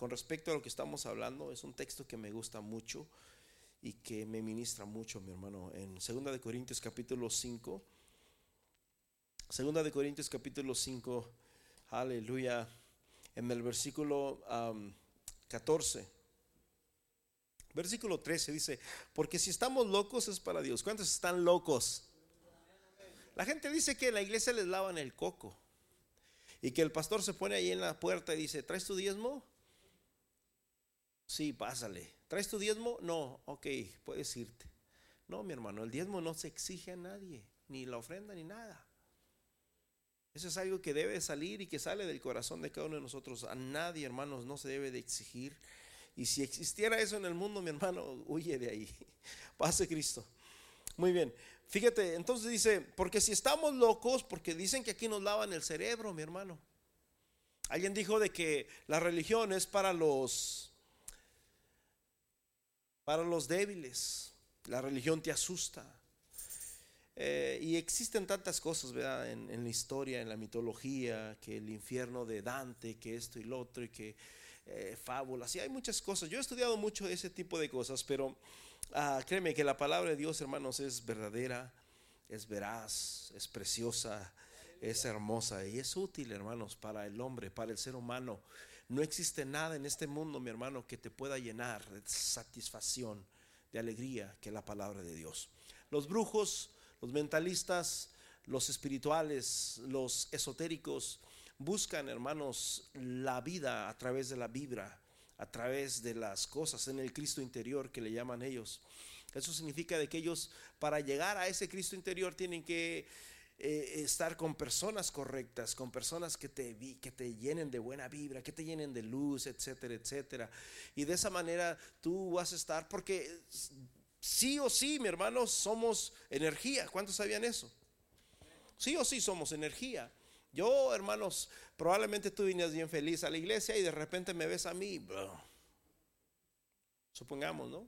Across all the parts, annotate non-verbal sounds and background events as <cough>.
con respecto a lo que estamos hablando, es un texto que me gusta mucho y que me ministra mucho, mi hermano. En 2 de Corintios capítulo 5, 2 de Corintios capítulo 5, aleluya, en el versículo 14. Versículo 13 dice, porque si estamos locos es para Dios. ¿Cuántos están locos? La gente dice que en la iglesia les lavan el coco y que el pastor se pone ahí en la puerta y dice, ¿traes tu diezmo? Sí, pásale. ¿Traes tu diezmo? No, ok, puedes irte. No, mi hermano, el diezmo no se exige a nadie, ni la ofrenda, ni nada. Eso es algo que debe salir y que sale del corazón de cada uno de nosotros. A nadie, hermanos, no se debe de exigir. Y si existiera eso en el mundo, mi hermano, huye de ahí. <laughs> Pase Cristo. Muy bien. Fíjate, entonces dice, porque si estamos locos, porque dicen que aquí nos lavan el cerebro, mi hermano. Alguien dijo de que la religión es para los para los débiles. La religión te asusta. Eh, y existen tantas cosas, ¿verdad? En, la historia, en la mitología, que el infierno de Dante, que esto y lo otro, y que eh, fábulas, y hay muchas cosas. Yo he estudiado mucho ese tipo de cosas, pero Ah, créeme que la palabra de Dios, hermanos, es verdadera, es veraz, es preciosa, es hermosa y es útil, hermanos, para el hombre, para el ser humano. No existe nada en este mundo, mi hermano, que te pueda llenar de satisfacción, de alegría, que la palabra de Dios. Los brujos, los mentalistas, los espirituales, los esotéricos, buscan, hermanos, la vida a través de la vibra, a través de las cosas en el Cristo interior que le llaman ellos. Eso significa de que ellos para llegar a ese Cristo interior tienen que eh, estar con personas correctas, con personas que te, que te llenen de buena vibra, que te llenen de luz, etcétera, etcétera. Y de esa manera tú vas a estar, porque sí o sí, mi hermano, somos energía. ¿Cuántos sabían eso? Sí o sí somos energía. Yo, hermanos, probablemente tú vienes bien feliz a la iglesia y de repente me ves a mí, supongamos, ¿no?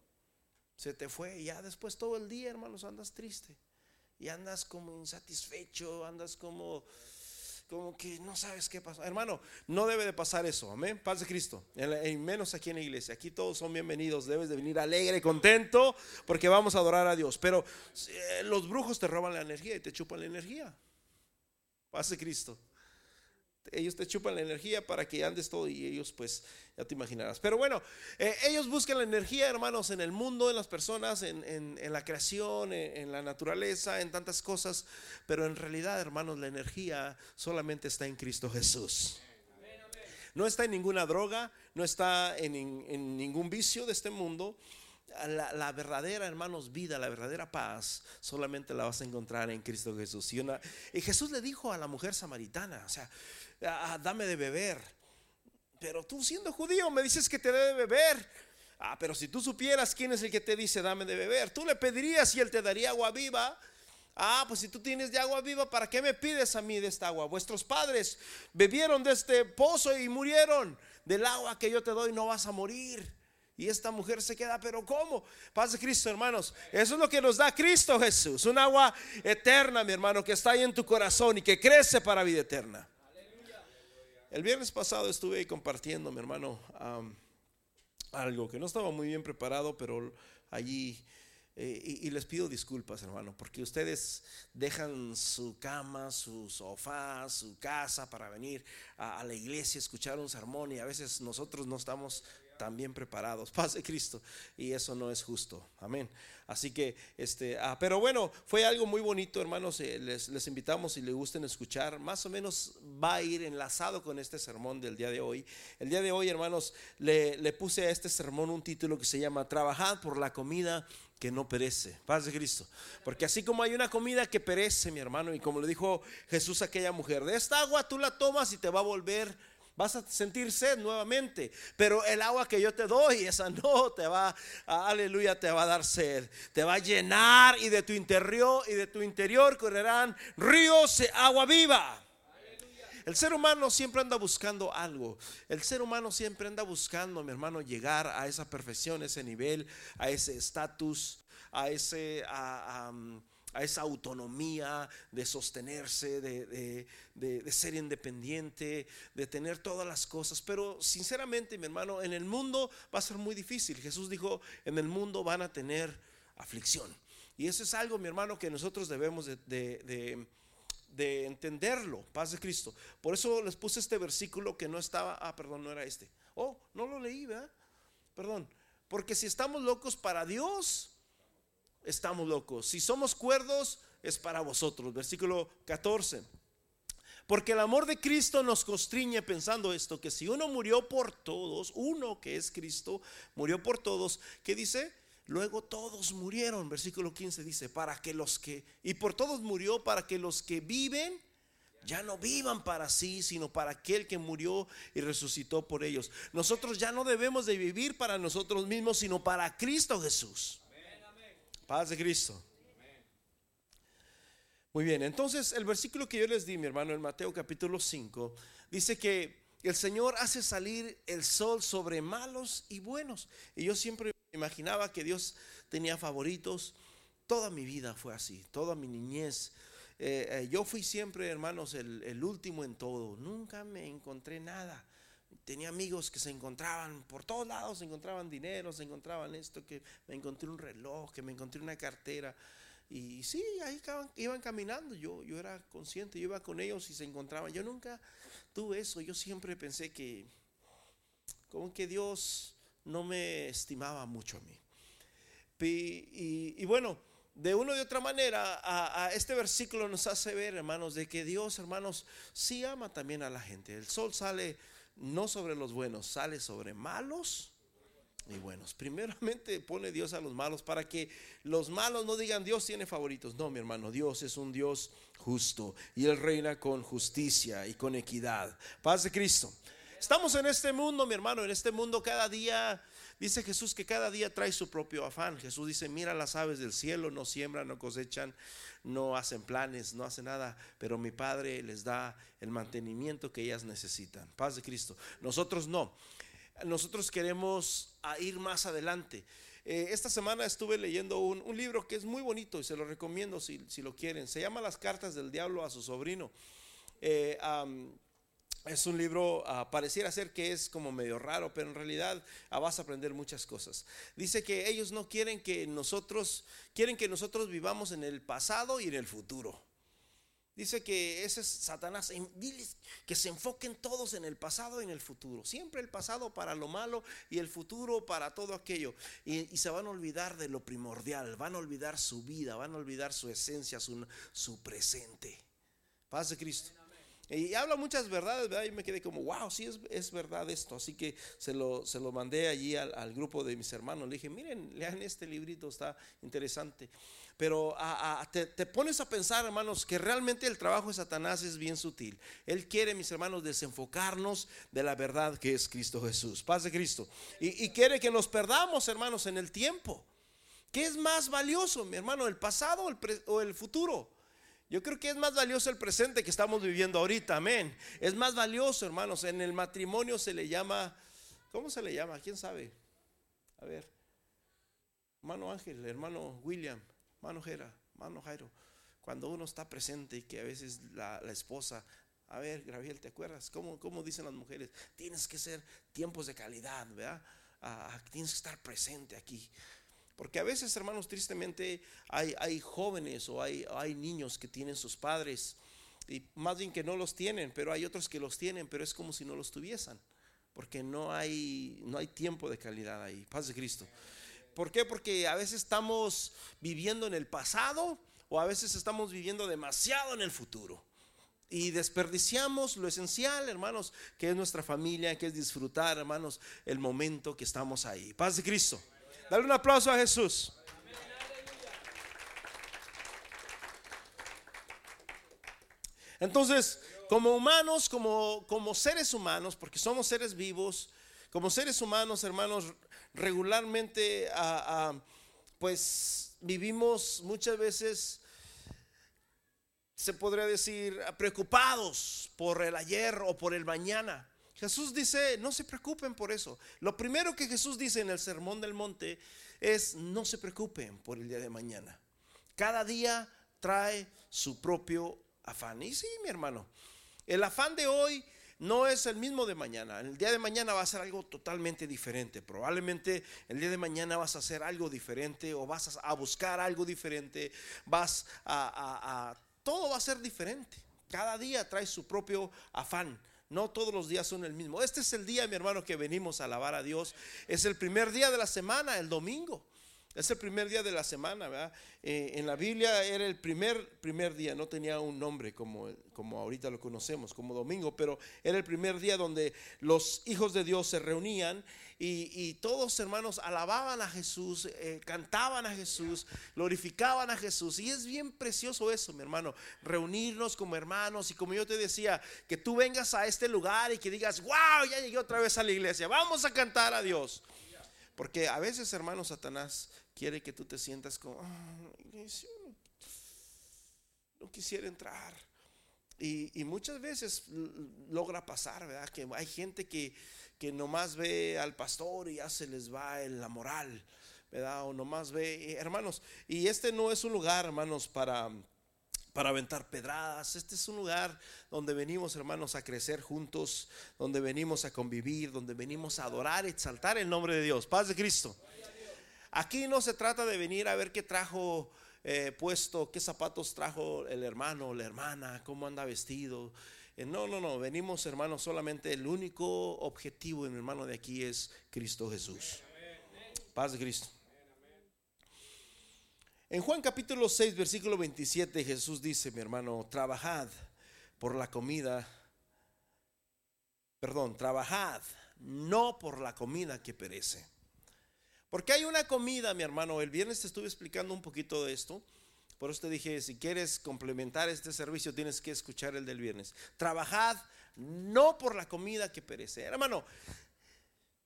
Se te fue y ya después todo el día, hermanos, andas triste y andas como insatisfecho, andas como como que no sabes qué pasó. Hermano, no debe de pasar eso, amén. Paz de Cristo. Y menos aquí en la iglesia. Aquí todos son bienvenidos. Debes de venir alegre, contento, porque vamos a adorar a Dios. Pero eh, los brujos te roban la energía y te chupan la energía. Pase Cristo. Ellos te chupan la energía para que andes todo y ellos pues ya te imaginarás. Pero bueno, eh, ellos buscan la energía, hermanos, en el mundo, en las personas, en, la creación, en, la naturaleza, en tantas cosas. Pero en realidad, hermanos, la energía solamente está en Cristo Jesús. No está en ninguna droga, no está en, en ningún vicio de este mundo la, verdadera, hermanos, vida, la verdadera paz, solamente la vas a encontrar en Cristo Jesús. Y, y Jesús le dijo a la mujer samaritana, o sea, ah, dame de beber. Pero tú siendo judío me dices que te debe de beber. Ah, pero si tú supieras quién es el que te dice dame de beber, tú le pedirías y él te daría agua viva. Ah, pues si tú tienes de agua viva, ¿para qué me pides a mí de esta agua? Vuestros padres bebieron de este pozo y murieron. Del agua que yo te doy no vas a morir. Y esta mujer se queda, pero ¿cómo? Paz de Cristo, hermanos. Eso es lo que nos da Cristo Jesús. Un agua eterna, mi hermano, que está ahí en tu corazón y que crece para vida eterna. El viernes pasado estuve ahí compartiendo, mi hermano, algo que no estaba muy bien preparado, pero allí... Eh, y, les pido disculpas, hermano, porque ustedes dejan su cama, su sofá, su casa para venir a, a la iglesia, escuchar un sermón y a veces nosotros no estamos también preparados. <laughs> Paz de Cristo. Y eso no es justo. Amén. Así que, este, ah, pero bueno, fue algo muy bonito, hermanos. Eh, les, les, invitamos si les gusten escuchar. Más o menos va a ir enlazado con este sermón del día de hoy. El día de hoy, hermanos, le, le puse a este sermón un título que se llama Trabajad por la comida que no perece. Paz de Cristo. Porque así como hay una comida que perece, mi hermano, y como le dijo Jesús a aquella mujer, de esta agua tú la tomas y te va a volver vas a sentir sed nuevamente, pero el agua que yo te doy, esa no te va, aleluya, te va a dar sed, te va a llenar y de tu interior y de tu interior correrán ríos de agua viva. El ser humano siempre anda buscando algo. El ser humano siempre anda buscando, mi hermano, llegar a esa perfección, ese nivel, a ese estatus, a ese, a, a esa autonomía de sostenerse, de, de, ser independiente, de tener todas las cosas. Pero sinceramente, mi hermano, en el mundo va a ser muy difícil. Jesús dijo, en el mundo van a tener aflicción. Y eso es algo, mi hermano, que nosotros debemos de, entenderlo. Paz de Cristo. Por eso les puse este versículo que no estaba, ah, perdón, no era este. Oh, no lo leí, ¿verdad? Perdón. Porque si estamos locos para Dios, estamos locos. Si somos cuerdos, es para vosotros. Versículo 14. Porque el amor de Cristo nos constriñe pensando esto, que si uno murió por todos, uno que es Cristo, murió por todos, ¿qué dice? Luego todos murieron, versículo 15 dice, para que los que, y por todos murió, para que los que viven ya no vivan para sí, sino para aquel que murió y resucitó por ellos. Nosotros ya no debemos de vivir para nosotros mismos, sino para Cristo Jesús. Paz de Cristo. Muy bien, entonces el versículo que yo les di, mi hermano, en Mateo capítulo 5, dice que el Señor hace salir el sol sobre malos y buenos. Y yo siempre imaginaba que Dios tenía favoritos. Toda mi vida fue así, toda mi niñez. Eh, eh, yo fui siempre, hermanos, el, el último en todo. Nunca me encontré nada tenía amigos que se encontraban por todos lados, se encontraban dinero, se encontraban esto, que me encontré un reloj, que me encontré una cartera. Y sí, ahí iban, caminando, yo, yo era consciente, yo iba con ellos y se encontraban. Yo nunca tuve eso, yo siempre pensé que como que Dios no me estimaba mucho a mí. Y, bueno, de una u otra manera, a, a, este versículo nos hace ver, hermanos, de que Dios, hermanos, sí ama también a la gente. El sol sale no sobre los buenos, sale sobre malos y buenos. Primeramente <laughs> pone Dios a los malos para que los malos no digan Dios tiene favoritos. No, mi hermano, Dios es un Dios justo y Él reina con justicia y con equidad. Paz de Cristo. Estamos en este mundo, mi hermano, en este mundo cada día Dice Jesús que cada día trae su propio afán. Jesús dice, mira las aves del cielo, no siembran, no cosechan, no hacen planes, no hacen nada, pero mi Padre les da el mantenimiento que ellas necesitan. Paz de Cristo. Nosotros no. Nosotros queremos ir más adelante. Eh, esta semana estuve leyendo un, libro que es muy bonito y se lo recomiendo si, lo quieren. Se llama Las cartas del diablo a su sobrino. Eh, es un libro, ah, pareciera ser que es como medio raro, pero en realidad ah, vas a aprender muchas cosas. Dice que ellos no quieren que nosotros, quieren que nosotros vivamos en el pasado y en el futuro. Dice que ese es Satanás, que se enfoquen todos en el pasado y en el futuro. Siempre el pasado para lo malo y el futuro para todo aquello. Y, se van a olvidar de lo primordial, van a olvidar su vida, van a olvidar su esencia, su, su presente. Paz de Cristo. Y habla muchas verdades, ¿verdad? Y me quedé como, wow, sí es, verdad esto. Así que se lo, se lo mandé allí al, grupo de mis hermanos. Le dije, miren, lean este librito, está interesante. Pero te, te, pones a pensar, hermanos, que realmente el trabajo de Satanás es bien sutil. Él quiere, mis hermanos, desenfocarnos de la verdad que es Cristo Jesús. Paz de Cristo. Y, quiere que nos perdamos, hermanos, en el tiempo. ¿Qué es más valioso, mi hermano, el pasado o el futuro? Yo creo que es más valioso el presente que estamos viviendo ahorita, amén. Es más valioso, hermanos. En el matrimonio se le llama, ¿cómo se le llama? ¿Quién sabe? A ver, hermano Ángel, hermano William, hermano Jera, hermano Jairo. Cuando uno está presente y que a veces la, esposa, a ver, Graviel, ¿te acuerdas? ¿Cómo, ¿Cómo, dicen las mujeres? Tienes que ser tiempos de calidad, ¿verdad? Ah, tienes que estar presente aquí. Porque a veces, hermanos, tristemente hay, hay jóvenes o hay, hay niños que tienen sus padres y más bien que no los tienen, pero hay otros que los tienen, pero es como si no los tuviesen, porque no hay, no hay tiempo de calidad ahí. Paz de Cristo. ¿Por qué? Porque a veces estamos viviendo en el pasado o a veces estamos viviendo demasiado en el futuro. Y desperdiciamos lo esencial, hermanos, que es nuestra familia, que es disfrutar, hermanos, el momento que estamos ahí. Paz de Cristo. Dale un aplauso a Jesús. Entonces, como humanos, como, como seres humanos, porque somos seres vivos, como seres humanos, hermanos, regularmente, pues vivimos muchas veces, se podría decir, preocupados por el ayer o por el mañana. Jesús dice, no se preocupen por eso. Lo primero que Jesús dice en el Sermón del Monte es, no se preocupen por el día de mañana. Cada día trae su propio afán. Y sí, mi hermano, el afán de hoy no es el mismo de mañana. El día de mañana va a ser algo totalmente diferente. Probablemente el día de mañana vas a hacer algo diferente o vas a buscar algo diferente. Vas a, todo va a ser diferente. Cada día trae su propio afán. No todos los días son el mismo. Este es el día, mi hermano, que venimos a alabar a Dios. Es el primer día de la semana, el domingo. Es el primer día de la semana, ¿verdad? Eh, en la Biblia era el primer, primer día, no tenía un nombre como, como ahorita lo conocemos, como domingo, pero era el primer día donde los hijos de Dios se reunían y, todos hermanos alababan a Jesús, eh, cantaban a Jesús, glorificaban a Jesús. Y es bien precioso eso, mi hermano, reunirnos como hermanos y como yo te decía, que tú vengas a este lugar y que digas, wow, ya llegué otra vez a la iglesia, vamos a cantar a Dios. Porque a veces, hermano, Satanás quiere que tú te sientas como, ah, no quisiera entrar. Y, muchas veces logra pasar, ¿verdad? Que hay gente que, que nomás ve al pastor y ya se les va la moral, ¿verdad? O nomás ve, hermanos, y este no es un lugar, hermanos, para, para aventar pedradas. Este es un lugar donde venimos, hermanos, a crecer juntos, donde venimos a convivir, donde venimos a adorar, exaltar el nombre de Dios. Paz de Cristo. Aquí no se trata de venir a ver qué trajo eh, puesto, qué zapatos trajo el hermano la hermana, cómo anda vestido. Eh, no, no, no, venimos hermanos, solamente el único objetivo, mi hermano, de aquí es Cristo Jesús. Paz de Cristo. En Juan capítulo 6, versículo 27, Jesús dice, mi hermano, trabajad por la comida, perdón, trabajad no por la comida que perece porque hay una comida, mi hermano. El viernes te estuve explicando un poquito de esto. Por eso te dije, si quieres complementar este servicio, tienes que escuchar el del viernes. Trabajad no por la comida que perece. Hermano,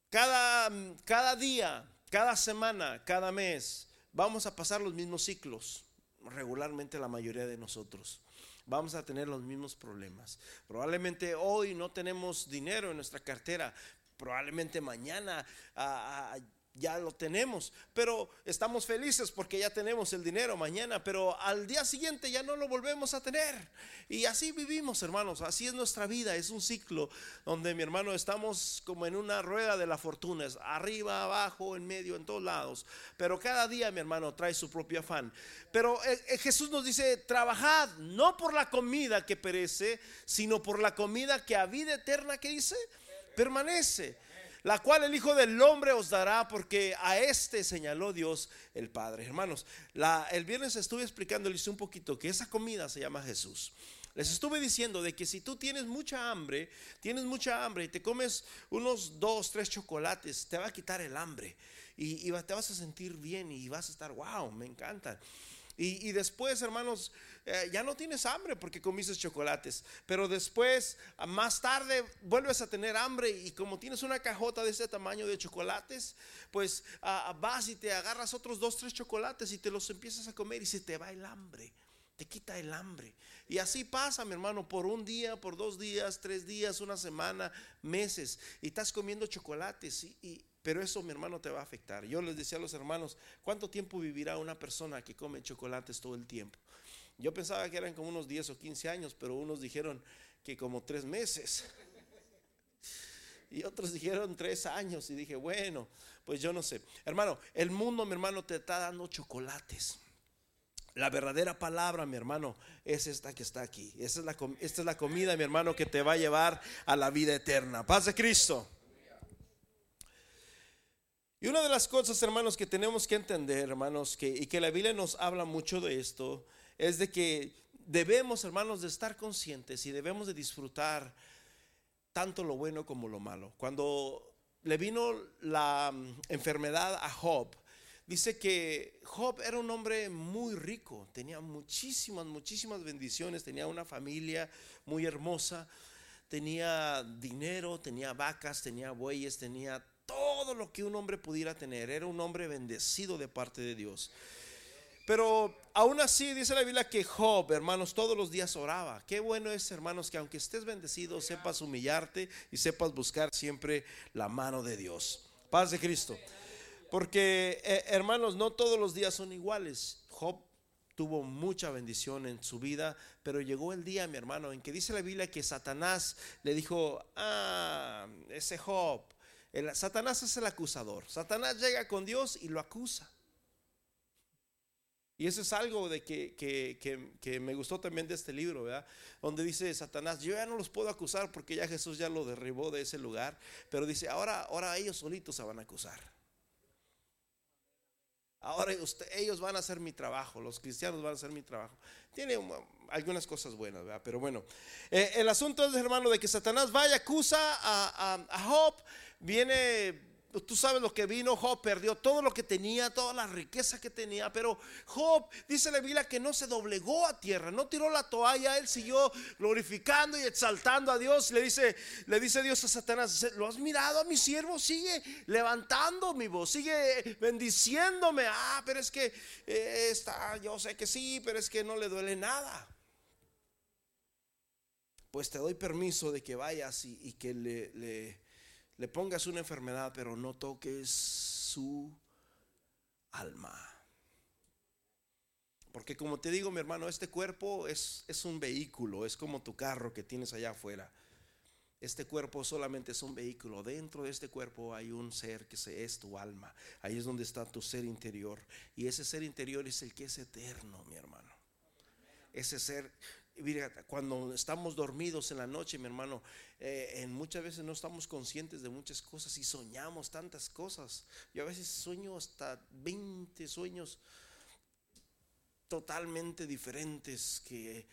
cada, cada día, cada semana, cada mes, vamos a pasar los mismos ciclos. Regularmente la mayoría de nosotros vamos a tener los mismos problemas. Probablemente hoy no tenemos dinero en nuestra cartera, probablemente mañana ya lo tenemos, pero estamos felices porque ya tenemos el dinero mañana, pero al día siguiente ya no lo volvemos a tener. Y así vivimos, hermanos, así es nuestra vida, es un ciclo donde mi hermano estamos como en una rueda de la fortuna, arriba, abajo, en medio, en todos lados, pero cada día mi hermano trae su propio afán. Pero eh, eh, Jesús nos dice, trabajad no por la comida que perece, sino por la comida que a vida eterna que dice, permanece la cual el Hijo del Hombre os dará, porque a este señaló Dios el Padre. Hermanos, el viernes estuve explicándoles un poquito que esa comida se llama Jesús. Les estuve diciendo de que si tú tienes mucha hambre, tienes mucha hambre y te comes unos dos, tres chocolates, te va a quitar el hambre y, y te vas a sentir bien y vas a estar, wow, me encanta. Y, después, hermanos, eh, ya no tienes hambre porque comiste chocolates. Pero después, más tarde, vuelves a tener hambre y como tienes una cajota de ese tamaño de chocolates, pues vas y te agarras otros dos, tres chocolates y te los empiezas a comer y se te va el hambre. Te quita el hambre. Y así pasa, mi hermano, por un día, por dos días, tres días, una semana, meses. Y estás comiendo chocolates pero eso, mi hermano, te va a afectar. Yo les decía a los hermanos, ¿cuánto tiempo vivirá una persona que come chocolates todo el tiempo? Yo pensaba que eran como unos 10 o 15 años, pero unos dijeron que como tres meses. Y otros dijeron tres años. Y dije, bueno, pues yo no sé. Hermano, el mundo, mi hermano, te está dando chocolates. La verdadera palabra, mi hermano, es esta que está aquí. Esta es la, esta es la comida, mi hermano, que te va a llevar a la vida eterna. Paz de Cristo. Y una de las cosas, hermanos, que tenemos que entender, hermanos, que, y que la Biblia nos habla mucho de esto, es de que debemos, hermanos, de estar conscientes y debemos de disfrutar tanto lo bueno como lo malo. Cuando le vino la mm, enfermedad a Job, dice que Job era un hombre muy rico, tenía muchísimas, muchísimas bendiciones, tenía una familia muy hermosa, tenía dinero, tenía vacas, tenía bueyes, tenía todo lo que un hombre pudiera tener. Era un hombre bendecido de parte de Dios. Pero aún así dice la Biblia que Job, hermanos, todos los días oraba. Qué bueno es, hermanos, que aunque estés bendecido, sepas humillarte y sepas buscar siempre la mano de Dios. Paz de Cristo. Porque, eh, hermanos, no todos los días son iguales. Job tuvo mucha bendición en su vida, pero llegó el día, mi hermano, en que dice la Biblia que Satanás le dijo, ah, ese Job, Satanás es el acusador. Satanás llega con Dios y lo acusa. Y eso es algo de que, que, me gustó también de este libro, ¿verdad? Donde dice Satanás, yo ya no los puedo acusar porque ya Jesús ya lo derribó de ese lugar, pero dice, ahora, ahora ellos solitos se van a acusar. Ahora ellos van a hacer mi trabajo, los cristianos van a hacer mi trabajo. Tiene algunas cosas buenas, ¿verdad? Pero bueno, eh, el asunto es, hermano, de que Satanás vaya, acusa a, a Job, viene tú sabes lo que vino, Job perdió todo lo que tenía, toda la riqueza que tenía, pero Job dice la Biblia que no se doblegó a tierra, no tiró la toalla, él siguió glorificando y exaltando a Dios. Le dice, le dice Dios a Satanás, ¿lo has mirado a mi siervo? Sigue levantando mi voz, sigue bendiciéndome. Ah, pero es que eh, está, yo sé que sí, pero es que no le duele nada. Pues te doy permiso de que vayas y, que le pongas una enfermedad, pero no toques su alma. Porque como te digo, mi hermano, este cuerpo es, es un vehículo, es como tu carro que tienes allá afuera. Este cuerpo solamente es un vehículo. Dentro de este cuerpo hay un ser que es tu alma. Ahí es donde está tu ser interior. Y ese ser interior es el que es eterno, mi hermano. Ese ser cuando estamos dormidos en la noche, mi hermano, eh, muchas veces no estamos conscientes de muchas cosas y soñamos tantas cosas. Yo a veces sueño hasta 20 sueños totalmente diferentes que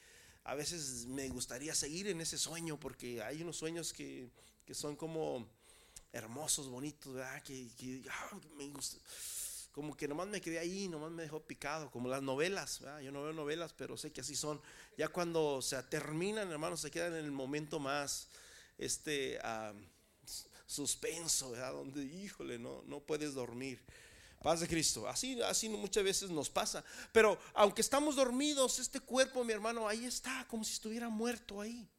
a veces me gustaría seguir en ese sueño porque hay unos sueños que, son como hermosos, bonitos. Que, ah, me gusta como que nomás me quedé ahí, nomás me dejó picado, como las novelas, yo no veo novelas, pero sé que así son. Ya cuando se terminan, hermanos, se quedan en el momento más este suspenso, donde, híjole, no, no puedes dormir. Paz de Cristo. Así, así muchas veces nos pasa. Pero aunque estamos dormidos, este cuerpo, mi hermano, ahí está, como si estuviera muerto ahí.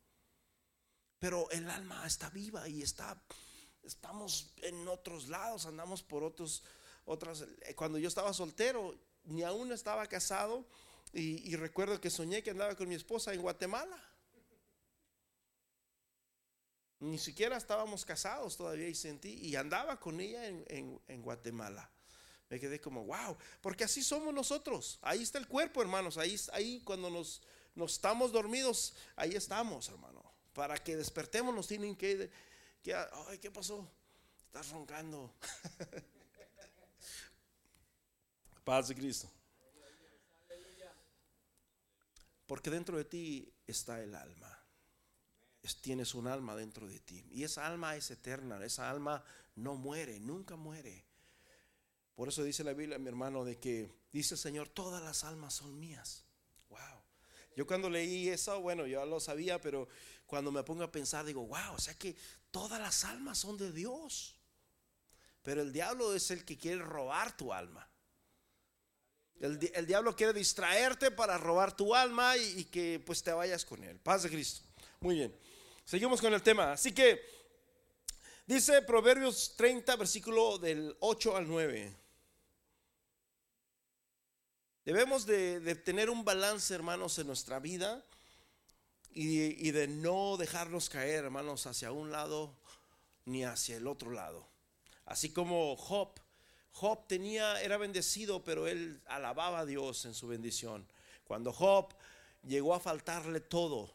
Pero el alma está viva y está, estamos en otros lados, andamos por otros otras, eh, cuando yo estaba soltero, ni aún estaba casado, y, recuerdo que soñé que andaba con mi esposa en Guatemala. Ni siquiera estábamos casados todavía y sentí, y andaba con ella en, Guatemala. Me quedé como, wow, porque así somos nosotros. Ahí está el cuerpo, hermanos. Ahí, ahí cuando nos, nos estamos dormidos, ahí estamos, hermano. Para que despertemos nos tienen que, que ay, ¿qué pasó? Estás roncando. <laughs> Paz de Cristo. Porque dentro de ti está el alma. tienes un alma dentro de ti. Y esa alma es eterna. Esa alma no muere, nunca muere. Por eso dice la Biblia, mi hermano, de que dice el Señor, todas las almas son mías. Wow. Yo cuando leí eso, bueno, yo lo sabía, pero cuando me pongo a pensar, digo, wow, o sea que todas las almas son de Dios. Pero el diablo es el que quiere robar tu alma. El, diablo quiere distraerte para robar tu alma y, que pues te vayas con él. Paz de Cristo. Muy bien. Seguimos con el tema. Así que dice Proverbios 30, versículo del 8 al 9. Debemos de, tener un balance, hermanos, en nuestra vida y, y de no dejarnos caer, hermanos, hacia un lado ni hacia el otro lado. Así como Job Job tenía, era bendecido, pero él alababa a Dios en su bendición. Cuando Job llegó a faltarle todo,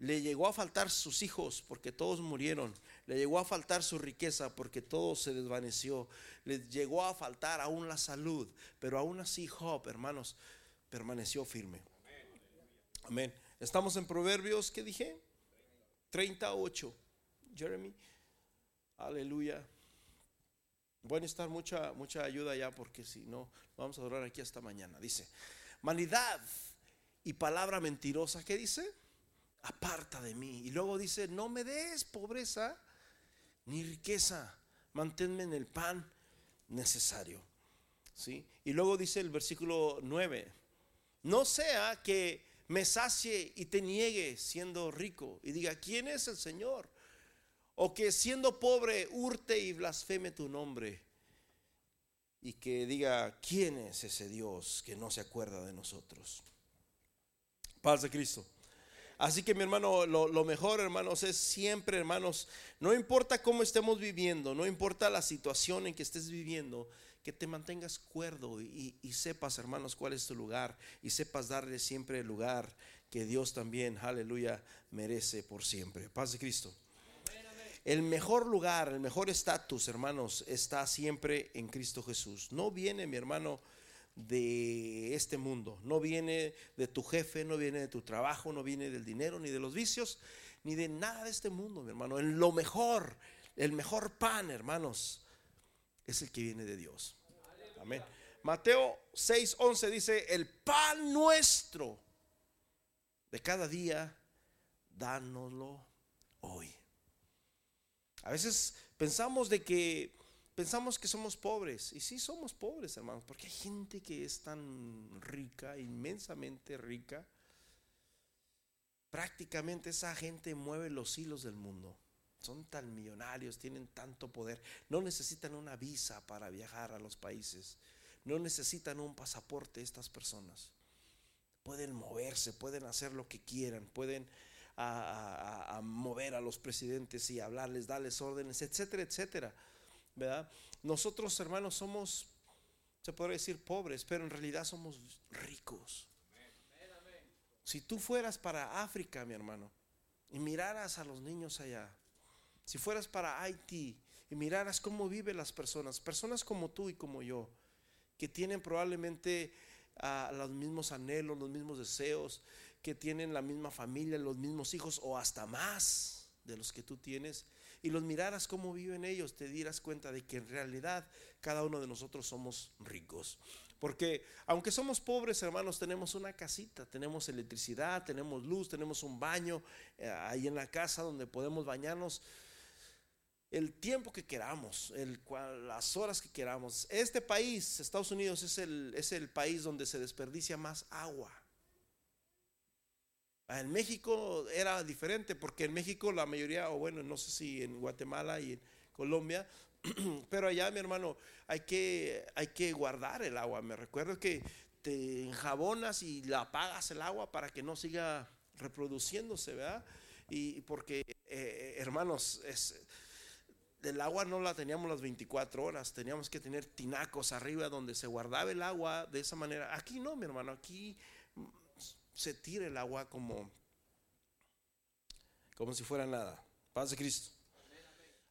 le llegó a faltar sus hijos porque todos murieron, le llegó a faltar su riqueza porque todo se desvaneció, le llegó a faltar aún la salud, pero aún así Job, hermanos, permaneció firme. Amén. Estamos en Proverbios, ¿qué dije? 38. Jeremy. Aleluya. Voy a necesitar mucha, mucha ayuda ya porque si no, vamos a durar aquí hasta mañana. Dice, vanidad y palabra mentirosa, ¿qué dice? Aparta de mí. Y luego dice, no me des pobreza ni riqueza, manténme en el pan necesario. ¿Sí? Y luego dice el versículo 9, no sea que me sacie y te niegue siendo rico y diga, ¿quién es el Señor? O que siendo pobre hurte y blasfeme tu nombre. y que diga, ¿quién es ese Dios que no se acuerda de nosotros? Paz de Cristo. Así que mi hermano, lo, mejor hermanos es siempre hermanos, no importa cómo estemos viviendo, no importa la situación en que estés viviendo, que te mantengas cuerdo y, y sepas hermanos cuál es tu lugar y sepas darle siempre el lugar que Dios también, aleluya, merece por siempre. Paz de Cristo. El mejor lugar, el mejor estatus, hermanos, está siempre en Cristo Jesús. No viene, mi hermano, de este mundo. No viene de tu jefe, no viene de tu trabajo, no viene del dinero, ni de los vicios, ni de nada de este mundo, mi hermano. En lo mejor, el mejor pan, hermanos, es el que viene de Dios. Amén. Mateo 6:11 dice, el pan nuestro de cada día, dánoslo hoy. A veces pensamos de que Pensamos que somos pobres, y sí somos pobres, hermanos, porque hay gente que es tan rica, inmensamente rica. Prácticamente esa gente mueve los hilos del mundo. Son tan millonarios, tienen tanto poder. No necesitan una visa para viajar a los países. No necesitan un pasaporte estas personas. Pueden moverse, pueden hacer lo que quieran, pueden a, mover a los presidentes y hablarles, darles órdenes, etcétera, etcétera. Nosotros, hermanos, somos, se podría decir, pobres, pero en realidad somos ricos. Si tú fueras para África, mi hermano, y miraras a los niños allá, si fueras para Haití y miraras cómo viven las personas, personas como tú y como yo, que tienen probablemente ah, los mismos anhelos, los mismos deseos, que tienen la misma familia, los mismos hijos o hasta más de los que tú tienes, y los miraras cómo viven ellos, te dirás cuenta de que en realidad cada uno de nosotros somos ricos. Porque aunque somos pobres, hermanos, tenemos una casita, tenemos electricidad, tenemos luz, tenemos un baño eh, ahí en la casa donde podemos bañarnos el tiempo que queramos, las horas que queramos. Este país, Estados Unidos, es el, es el país donde se desperdicia más agua. En México era diferente porque en México la mayoría, o bueno, no sé si en Guatemala y en Colombia, <clears throat> pero allá mi hermano hay que, hay que guardar el agua. Me recuerdo que te enjabonas y la apagas el agua para que no siga reproduciéndose, ¿verdad? Y porque, eh, hermanos, es, el agua no la teníamos las 24 horas, teníamos que tener tinacos arriba donde se guardaba el agua de esa manera. Aquí no, mi hermano, aquí se tira el agua como, como si fuera nada. Paz de Cristo.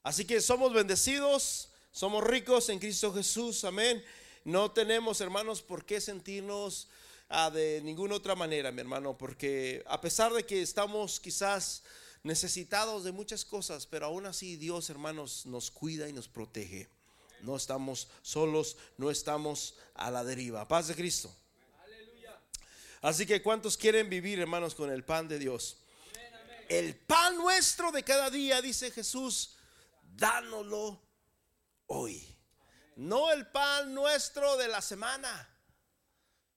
Así que somos bendecidos, somos ricos en Cristo Jesús, amén. No tenemos, hermanos, por qué sentirnos ah, de ninguna otra manera, mi hermano, porque a pesar de que estamos quizás necesitados de muchas cosas, pero aún así Dios, hermanos, nos cuida y nos protege. No estamos solos, no estamos a la deriva. Paz de Cristo. Así que ¿cuántos quieren vivir, hermanos, con el pan de Dios? El pan nuestro de cada día, dice Jesús, dánoslo hoy. No el pan nuestro de la semana.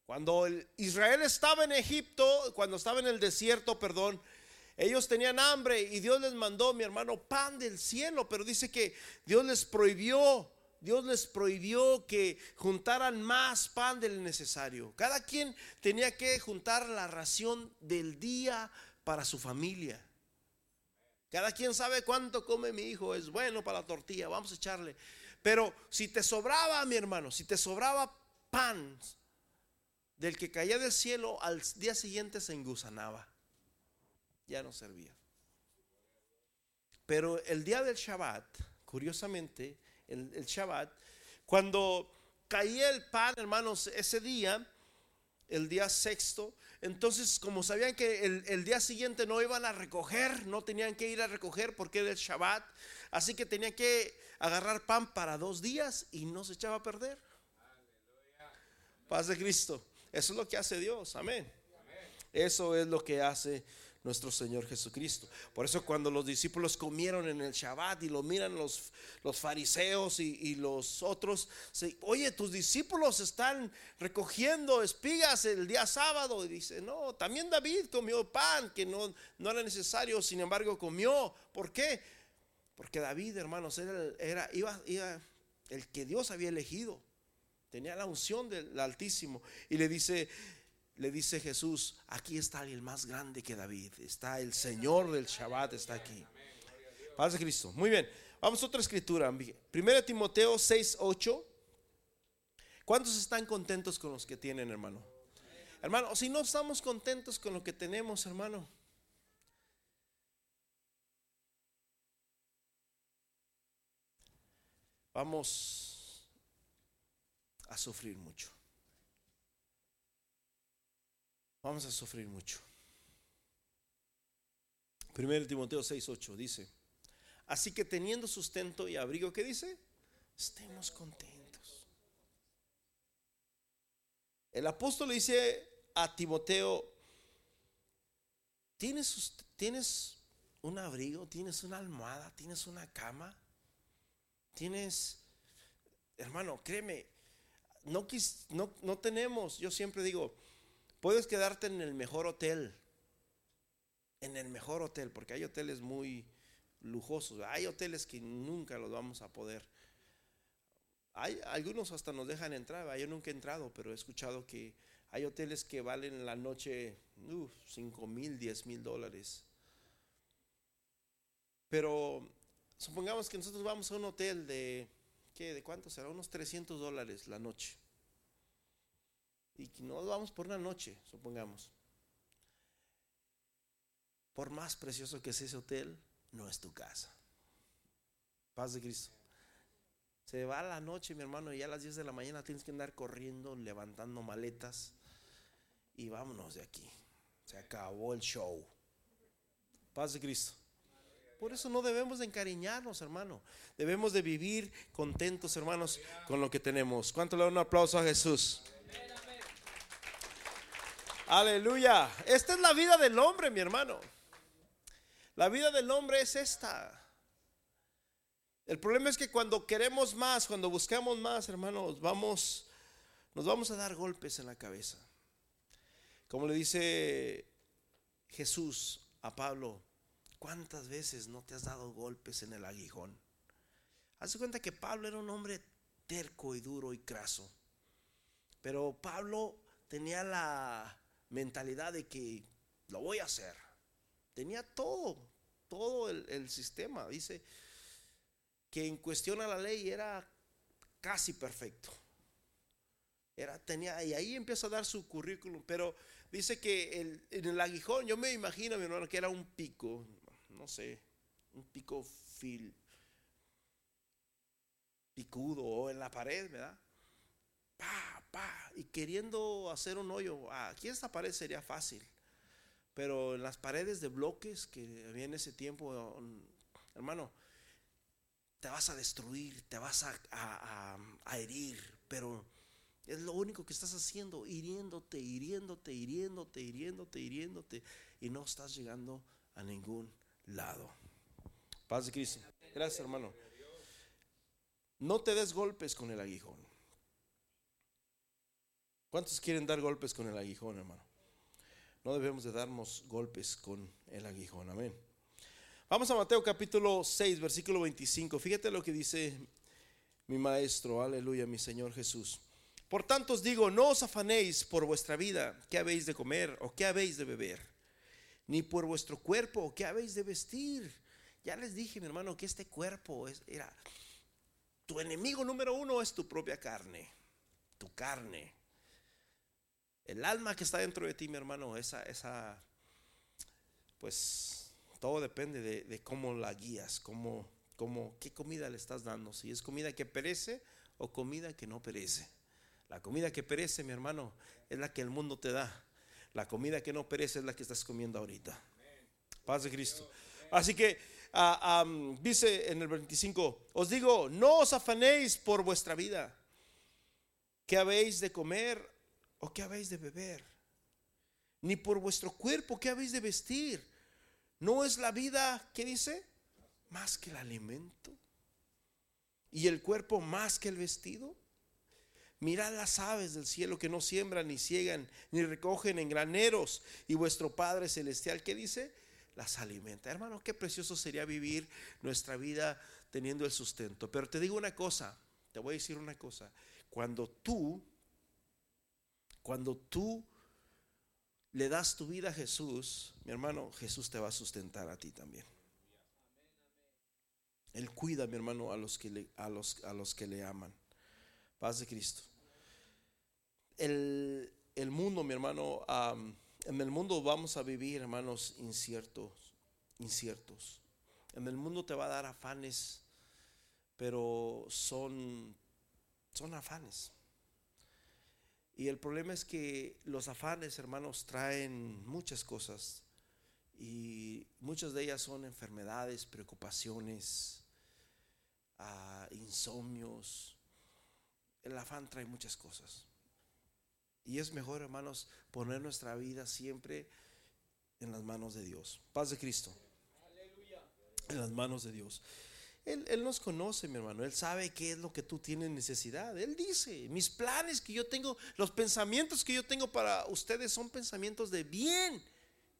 Cuando Israel estaba en Egipto, cuando estaba en el desierto, perdón, ellos tenían hambre y Dios les mandó, mi hermano, pan del cielo, pero dice que Dios les prohibió Dios les prohibió que juntaran más pan del necesario. Cada quien tenía que juntar la ración del día para su familia. Cada quien sabe cuánto come mi hijo, es bueno para la tortilla, vamos a echarle. Pero si te sobraba, mi hermano, si te sobraba pan del que caía del cielo, al día siguiente se engusanaba. Ya no servía. Pero el día del Shabbat, curiosamente, el, Shabbat, cuando caía el pan, hermanos, ese día, el día sexto, entonces como sabían que el, día siguiente no iban a recoger, no tenían que ir a recoger porque era el Shabbat, así que tenían que agarrar pan para dos días y no se echaba a perder. Paz de Cristo. Eso es lo que hace Dios, amén. Eso es lo que hace nuestro Señor Jesucristo. Por eso cuando los discípulos comieron en el Shabbat y lo miran los, los fariseos y, los otros, oye, tus discípulos están recogiendo espigas el día sábado. Y dice, no, también David comió pan que no, no era necesario, sin embargo comió. ¿Por qué? Porque David, hermanos, era, era iba, iba el que Dios había elegido. Tenía la unción del Altísimo. Y le dice, le dice Jesús, aquí está el más grande que David. Está el Señor del Shabbat, está aquí. Paz de Cristo. Muy bien. Vamos a otra escritura. 1 Timoteo 6, 8. ¿Cuántos están contentos con los que tienen, hermano? Hermano, si no estamos contentos con lo que tenemos, hermano. Vamos a sufrir mucho. Vamos a sufrir mucho. 1 Timoteo 6, 8 dice, así que teniendo sustento y abrigo, ¿qué dice? Estemos contentos. El apóstol le dice a Timoteo, ¿tienes, ¿tienes un abrigo? ¿Tienes una almohada? ¿Tienes una cama? ¿Tienes, hermano, créeme, no tenemos, yo siempre digo, puedes quedarte en el mejor hotel, en el mejor hotel, porque hay hoteles muy lujosos, hay hoteles que nunca los vamos a poder. Hay algunos hasta nos dejan entrar, yo nunca he entrado, pero he escuchado que hay hoteles que valen la noche 5 mil, 10 mil dólares. Pero supongamos que nosotros vamos a un hotel de, ¿qué? ¿De cuánto será? Unos 300 dólares la noche. Y que no vamos por una noche, supongamos. Por más precioso que sea ese hotel, no es tu casa. Paz de Cristo. Se va la noche, mi hermano, y ya a las 10 de la mañana tienes que andar corriendo, levantando maletas y vámonos de aquí. Se acabó el show. Paz de Cristo. Por eso no debemos de encariñarnos, hermano. Debemos de vivir contentos, hermanos, con lo que tenemos. ¿Cuánto le da un aplauso a Jesús? Aleluya. Esta es la vida del hombre, mi hermano. La vida del hombre es esta. El problema es que cuando queremos más, cuando buscamos más, hermanos, vamos, nos vamos a dar golpes en la cabeza. Como le dice Jesús a Pablo, ¿cuántas veces no te has dado golpes en el aguijón? Haz cuenta que Pablo era un hombre terco y duro y craso. Pero Pablo tenía la mentalidad de que lo voy a hacer. Tenía todo, todo el, sistema. Dice que en cuestión a la ley era casi perfecto. Era, tenía, y ahí empieza a dar su currículum, pero dice que en el aguijón, yo me imagino, mi hermano, que era un pico, no sé, un pico fil, picudo o en la pared, ¿verdad? Y queriendo hacer un hoyo, aquí esta pared sería fácil, pero en las paredes de bloques que había en ese tiempo, hermano, te vas a destruir, te vas a, a herir, pero es lo único que estás haciendo, hiriéndote, hiriéndote, hiriéndote, hiriéndote, hiriéndote, y no estás llegando a ningún lado. Paz de Cristo. Gracias, hermano. No te des golpes con el aguijón. ¿Cuántos quieren dar golpes con el aguijón, hermano? No debemos de darnos golpes con el aguijón. Amén. Vamos a Mateo capítulo 6, versículo 25. Fíjate lo que dice mi maestro, aleluya, mi Señor Jesús. Por tanto os digo, no os afanéis por vuestra vida, qué habéis de comer o qué habéis de beber, ni por vuestro cuerpo o qué habéis de vestir. Ya les dije, mi hermano, que este cuerpo es, era, tu enemigo número uno es tu propia carne, tu carne. El alma que está dentro de ti, mi hermano, esa, esa, pues todo depende de, cómo la guías, cómo, cómo, qué comida le estás dando, si es comida que perece o comida que no perece. La comida que perece, mi hermano, es la que el mundo te da. La comida que no perece es la que estás comiendo ahorita. Paz de Cristo. Así que ah, dice en el 25, os digo, no os afanéis por vuestra vida. ¿Qué habéis de comer o qué habéis de beber? Ni por vuestro cuerpo, ¿qué habéis de vestir? ¿No es la vida, qué dice? Más que el alimento. ¿Y el cuerpo más que el vestido? Mirad las aves del cielo que no siembran, ni ciegan, ni recogen en graneros. Y vuestro Padre Celestial, ¿qué dice? Las alimenta. Hermano, qué precioso sería vivir nuestra vida teniendo el sustento. Pero te digo una cosa, te voy a decir una cosa. Cuando tú, cuando tú le das tu vida a Jesús, mi hermano, Jesús te va a sustentar a ti también. Él cuida, mi hermano, a los que le, a los, a los que le aman. Paz de Cristo. El, el mundo, mi hermano, en el mundo vamos a vivir, hermanos, inciertos, inciertos. En el mundo te va a dar afanes, pero son, son afanes. Y el problema es que los afanes, hermanos, traen muchas cosas. Y muchas de ellas son enfermedades, preocupaciones, ah, insomnios. El afán trae muchas cosas. Y es mejor, hermanos, poner nuestra vida siempre en las manos de Dios. Paz de Cristo. En las manos de Dios. Él, nos conoce, mi hermano. Él sabe qué es lo que tú tienes necesidad. Él dice, mis planes que yo tengo, los pensamientos que yo tengo para ustedes son pensamientos de bien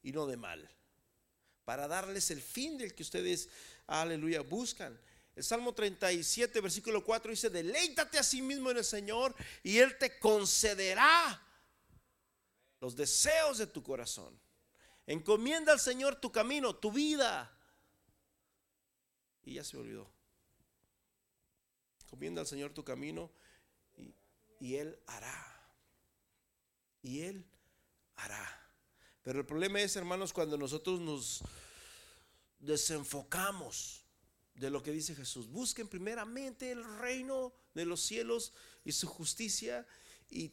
y no de mal. Para darles el fin del que ustedes, aleluya, buscan. El Salmo 37, versículo 4 dice, deleítate a sí mismo en el Señor y Él te concederá los deseos de tu corazón. Encomienda al Señor tu camino, tu vida. Y ya se olvidó. Encomienda al Señor tu camino y, y Él hará. Y Él hará. Pero el problema es, hermanos, cuando nosotros nos desenfocamos de lo que dice Jesús. Busquen primeramente el reino de los cielos y su justicia y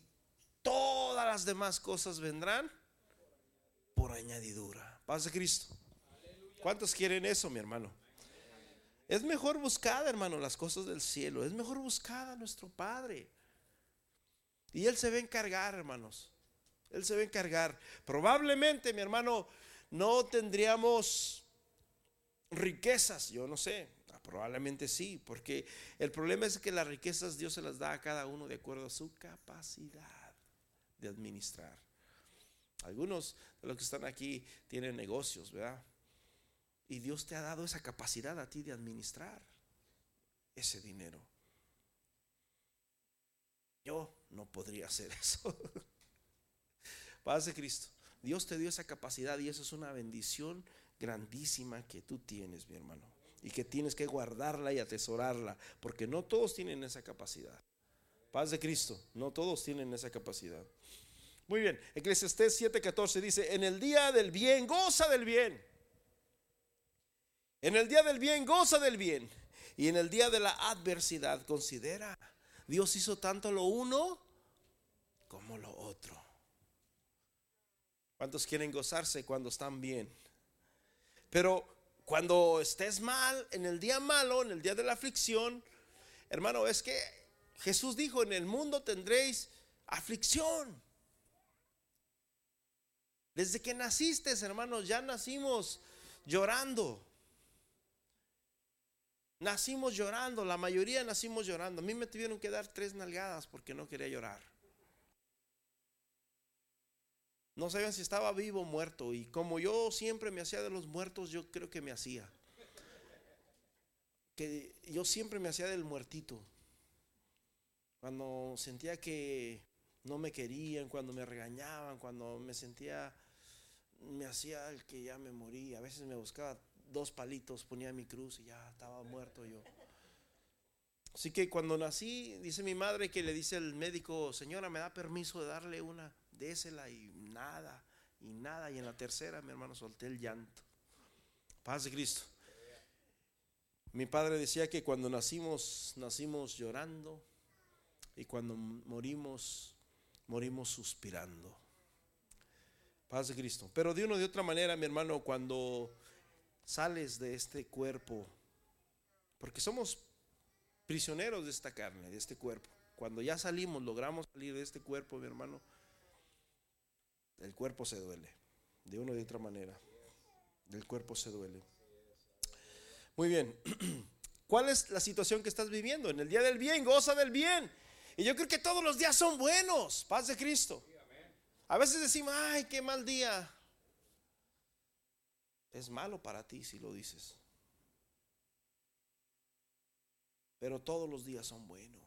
todas las demás cosas vendrán por añadidura. Paz de Cristo. ¿Cuántos quieren eso, mi hermano? Es mejor buscar, hermano, las cosas del cielo. Es mejor buscar a nuestro Padre. Y Él se va a encargar, hermanos. Él se va a encargar. Probablemente, mi hermano, no tendríamos riquezas, yo no sé, ah, probablemente sí, porque el problema es que las riquezas Dios se las da a cada uno de acuerdo a su capacidad de administrar. Algunos de los que están aquí tienen negocios, ¿verdad? Y Dios te ha dado esa capacidad a ti de administrar ese dinero. Yo no podría hacer <laughs> eso. Paz de Cristo. Dios te dio esa capacidad y eso es una bendición grandísima que tú tienes, mi hermano. Y que tienes que guardarla y atesorarla, porque no todos tienen esa capacidad. Paz de Cristo, no todos tienen esa capacidad. Muy bien, Eclesiastés 7:14 dice, en el día del bien, goza del bien. En el día del bien, goza del bien. Y en el día de la adversidad, considera, Dios hizo tanto lo uno como lo otro. ¿Cuántos quieren gozarse cuando están bien? Pero cuando estés mal, en el día malo, en el día de la aflicción, hermano, es que Jesús dijo, en el mundo tendréis aflicción. Desde que naciste, hermanos, ya nacimos llorando. Nacimos llorando, la mayoría nacimos llorando. A mí me tuvieron que dar tres nalgadas porque no quería llorar. No sabían si estaba vivo o muerto. Y como yo siempre me hacía de los muertos, yo creo que me hacía. Que yo siempre me hacía del muertito. Cuando sentía que no me querían, cuando me regañaban, cuando me sentía, me hacía el que ya me moría. A veces me buscaba dos palitos, ponía mi cruz y ya estaba muerto yo. Así que cuando nací, dice mi madre que le dice el médico, señora, ¿me da permiso de darle una? désela y nada, y nada. Y en la tercera, mi hermano, solté el llanto. Paz de Cristo. Mi padre decía que cuando nacimos, nacimos llorando y cuando morimos, morimos suspirando. Paz de Cristo. Pero de una de otra manera, mi hermano, cuando sales de este cuerpo, porque somos prisioneros de esta carne, de este cuerpo. Cuando ya salimos, logramos salir de este cuerpo, mi hermano, el cuerpo se duele, de una u otra manera. El cuerpo se duele. Muy bien. <clears throat> ¿Cuál es la situación que estás viviendo? En el día del bien, goza del bien. Y yo creo que todos los días son buenos. Paz de Cristo. A veces decimos, ay, qué mal día. Es malo para ti si lo dices. Pero todos los días son buenos.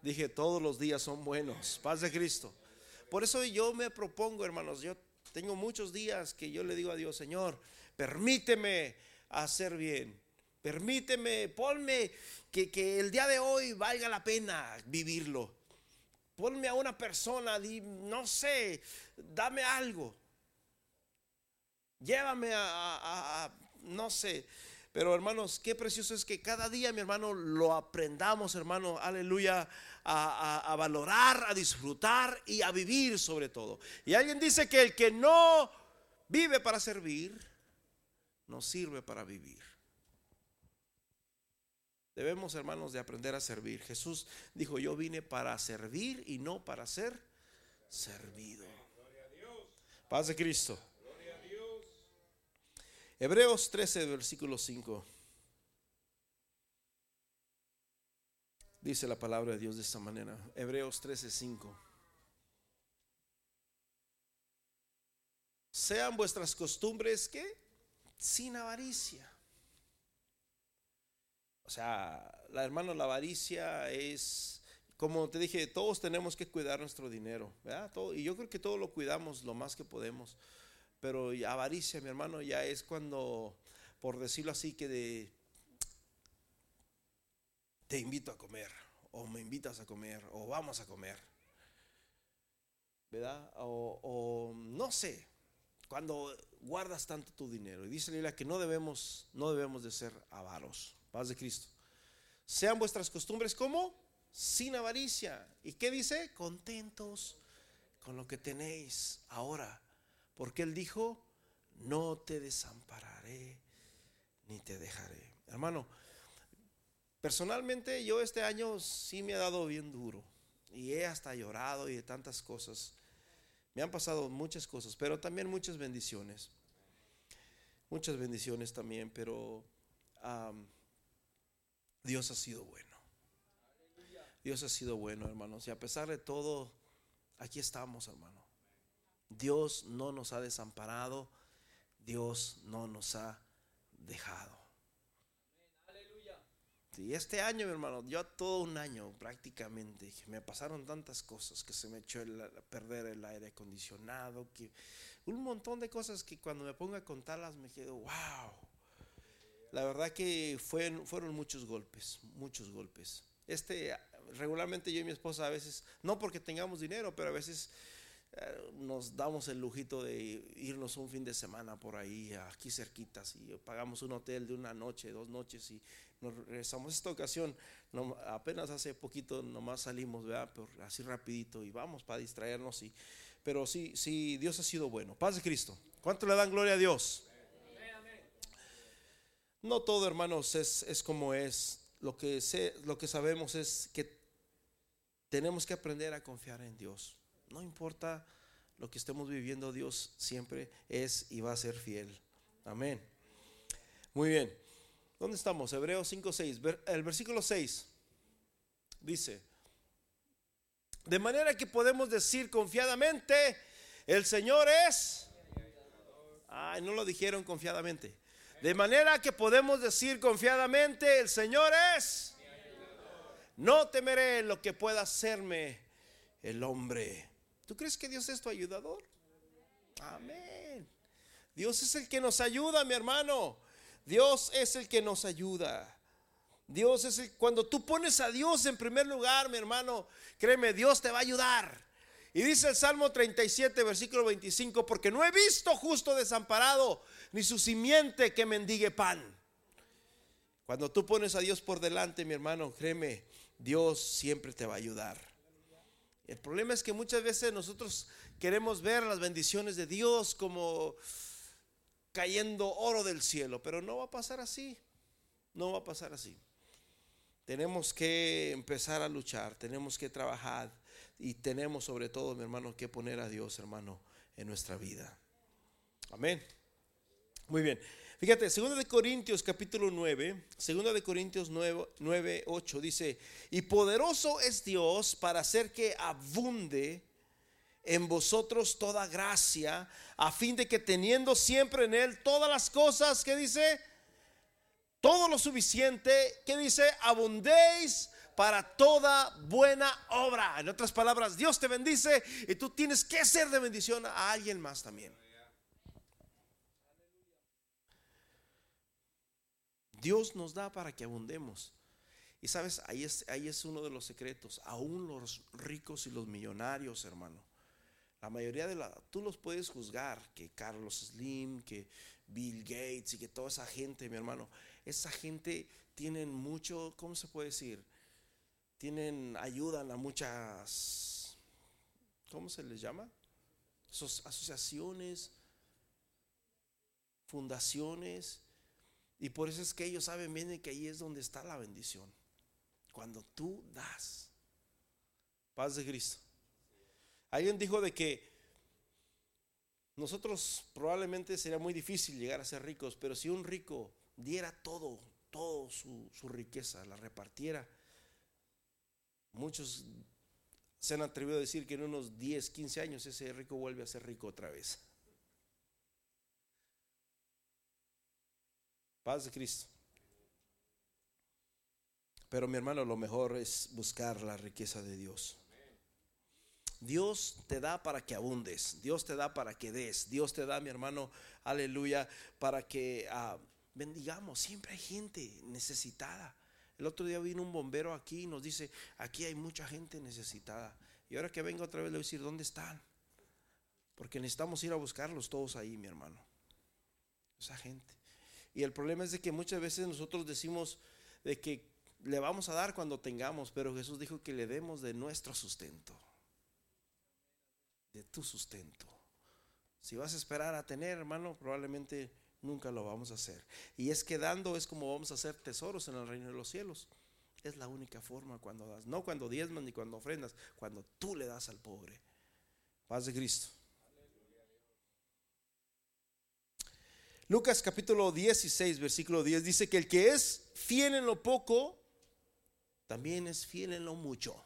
Dije, todos los días son buenos. Paz de Cristo. Por eso yo me propongo, hermanos, yo tengo muchos días que yo le digo a Dios, Señor, permíteme hacer bien. Permíteme, ponme que, que el día de hoy valga la pena vivirlo. Ponme a una persona, no sé, dame algo. Llévame a, no sé. Pero hermanos, qué precioso es que cada día, mi hermano, lo aprendamos, hermano, aleluya, a, valorar, a disfrutar y a vivir sobre todo. Y alguien dice que el que no vive para servir, no sirve para vivir. Debemos, hermanos, de aprender a servir. Jesús dijo, yo vine para servir y no para ser servido. Paz de Cristo. Hebreos 13, versículo 5. Dice la palabra de Dios de esta manera. Hebreos 13, 5. Sean vuestras costumbres que sin avaricia. O sea, la hermano, la avaricia es, como te dije, todos tenemos que cuidar nuestro dinero, ¿verdad? y yo creo que todo lo cuidamos lo más que podemos. Pero avaricia, mi hermano, ya es cuando, por decirlo así, que de, te invito a comer, o me invitas a comer, o vamos a comer. ¿Verdad? O, no sé, cuando guardas tanto tu dinero. Y dice la que no debemos, no debemos de ser avaros. Paz de Cristo. Sean vuestras costumbres como sin avaricia. ¿Y qué dice? Contentos con lo que tenéis ahora porque Él dijo, no te desampararé ni te dejaré. Hermano, personalmente yo este año sí me ha dado bien duro y he hasta llorado y de tantas cosas. Me han pasado muchas cosas, pero también muchas bendiciones. Muchas bendiciones también, pero Dios ha sido bueno. Dios ha sido bueno, hermanos. Y a pesar de todo, aquí estamos, hermano. Dios no nos ha desamparado, Dios no nos ha dejado. Y este año, mi hermano, yo todo un año prácticamente, me pasaron tantas cosas, que se me echó el, perder el aire acondicionado, que un montón de cosas que cuando me pongo a contarlas me quedo, wow. La verdad que fueron, muchos golpes, muchos golpes. Este, regularmente yo y mi esposa a veces, no porque tengamos dinero, pero a veces nos damos el lujito de irnos un fin de semana por ahí, aquí cerquitas, y pagamos un hotel de una noche, dos noches y nos regresamos. Esta ocasión, apenas hace poquito nomás salimos, ¿verdad? así rapidito y vamos para distraernos. Y, pero sí, sí, Dios ha sido bueno. Paz de Cristo. ¿Cuánto le dan gloria a Dios? No todo, hermanos, es, es como es. Lo que, sé, lo que sabemos es que tenemos que aprender a confiar en Dios. No importa lo que estemos viviendo, Dios siempre es y va a ser fiel. Amén. Muy bien. ¿Dónde estamos? Hebreos 5, 6. El versículo 6 dice, de manera que podemos decir confiadamente, el Señor es... Ay, no lo dijeron confiadamente. De manera que podemos decir confiadamente, el Señor es... No temeré lo que pueda hacerme el hombre. ¿Tú crees que Dios es tu ayudador? Amén. Dios es el que nos ayuda, mi hermano. Dios es el que nos ayuda. Dios es el cuando tú pones a Dios en primer lugar, mi hermano, créeme, Dios te va a ayudar. Y dice el Salmo 37, versículo 25, porque no he visto justo desamparado, ni su simiente que mendigue pan. Cuando tú pones a Dios por delante, mi hermano, créeme, Dios siempre te va a ayudar. El problema es que muchas veces nosotros queremos ver las bendiciones de Dios como cayendo oro del cielo, pero no va a pasar así. No va a pasar así. Tenemos que empezar a luchar, tenemos que trabajar y tenemos sobre todo, mi hermano, que poner a Dios, hermano, en nuestra vida. Amén. Muy bien. Fíjate, 2 de Corintios capítulo 9, 2 de Corintios 9, 8 dice, y poderoso es Dios para hacer que abunde en vosotros toda gracia, a fin de que teniendo siempre en Él todas las cosas, que dice? Todo lo suficiente, que dice? Abundéis para toda buena obra. En otras palabras, Dios te bendice y tú tienes que ser de bendición a alguien más también. Dios nos da para que abundemos. Y sabes, ahí es, ahí es uno de los secretos. Aún los ricos y los millonarios, hermano. La mayoría de la, tú los puedes juzgar, que Carlos Slim, que Bill Gates y que toda esa gente, mi hermano, esa gente tienen mucho, ¿cómo se puede decir? Tienen, ayudan a muchas, ¿cómo se les llama? Asociaciones, fundaciones. Y por eso es que ellos saben bien que ahí es donde está la bendición. Cuando tú das. Paz de Cristo. Alguien dijo de que nosotros probablemente sería muy difícil llegar a ser ricos, pero si un rico diera todo, todo su, riqueza, la repartiera, muchos se han atrevido a decir que en unos 10, 15 años ese rico vuelve a ser rico otra vez. Paz de Cristo. Pero mi hermano, lo mejor es buscar la riqueza de Dios. Dios te da para que abundes, Dios te da para que des, Dios te da, mi hermano, aleluya, para que ah, bendigamos. Siempre hay gente necesitada. El otro día vino un bombero aquí y nos dice, aquí hay mucha gente necesitada. Y ahora que venga otra vez le voy a decir, ¿dónde están? Porque necesitamos ir a buscarlos todos ahí, mi hermano. Esa gente. Y el problema es de que muchas veces nosotros decimos de que le vamos a dar cuando tengamos, pero Jesús dijo que le demos de nuestro sustento de tu sustento. Si vas a esperar a tener, hermano, probablemente nunca lo vamos a hacer. Y es que dando es como vamos a hacer tesoros en el reino de los cielos. Es la única forma cuando das. No cuando diezmas ni cuando ofrendas, cuando tú le das al pobre. Paz de Cristo. Lucas capítulo 16, versículo 10 dice que el que es fiel en lo poco, también es fiel en lo mucho.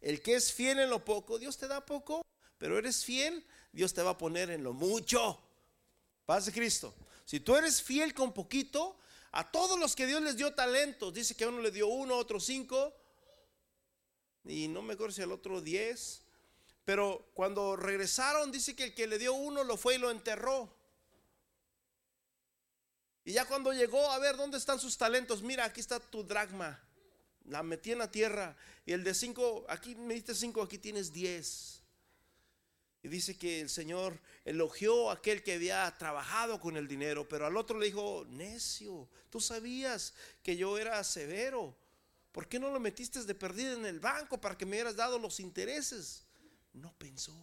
El que es fiel en lo poco, Dios te da poco, pero eres fiel, Dios te va a poner en lo mucho. Paz de Cristo. Si tú eres fiel con poquito, a todos los que Dios les dio talentos, dice que a uno le dio uno, otro cinco, y no me acuerdo si al otro diez, pero cuando regresaron, dice que el que le dio uno lo fue y lo enterró. Y ya cuando llegó a ver dónde están sus talentos, mira, aquí está tu dragma la metí en la tierra. Y el de cinco, aquí me diste cinco, aquí tienes diez. Y dice que el Señor elogió a aquel que había trabajado con el dinero, pero al otro le dijo, necio, tú sabías que yo era severo. ¿Por qué no lo metiste de perdida en el banco para que me hubieras dado los intereses? No pensó.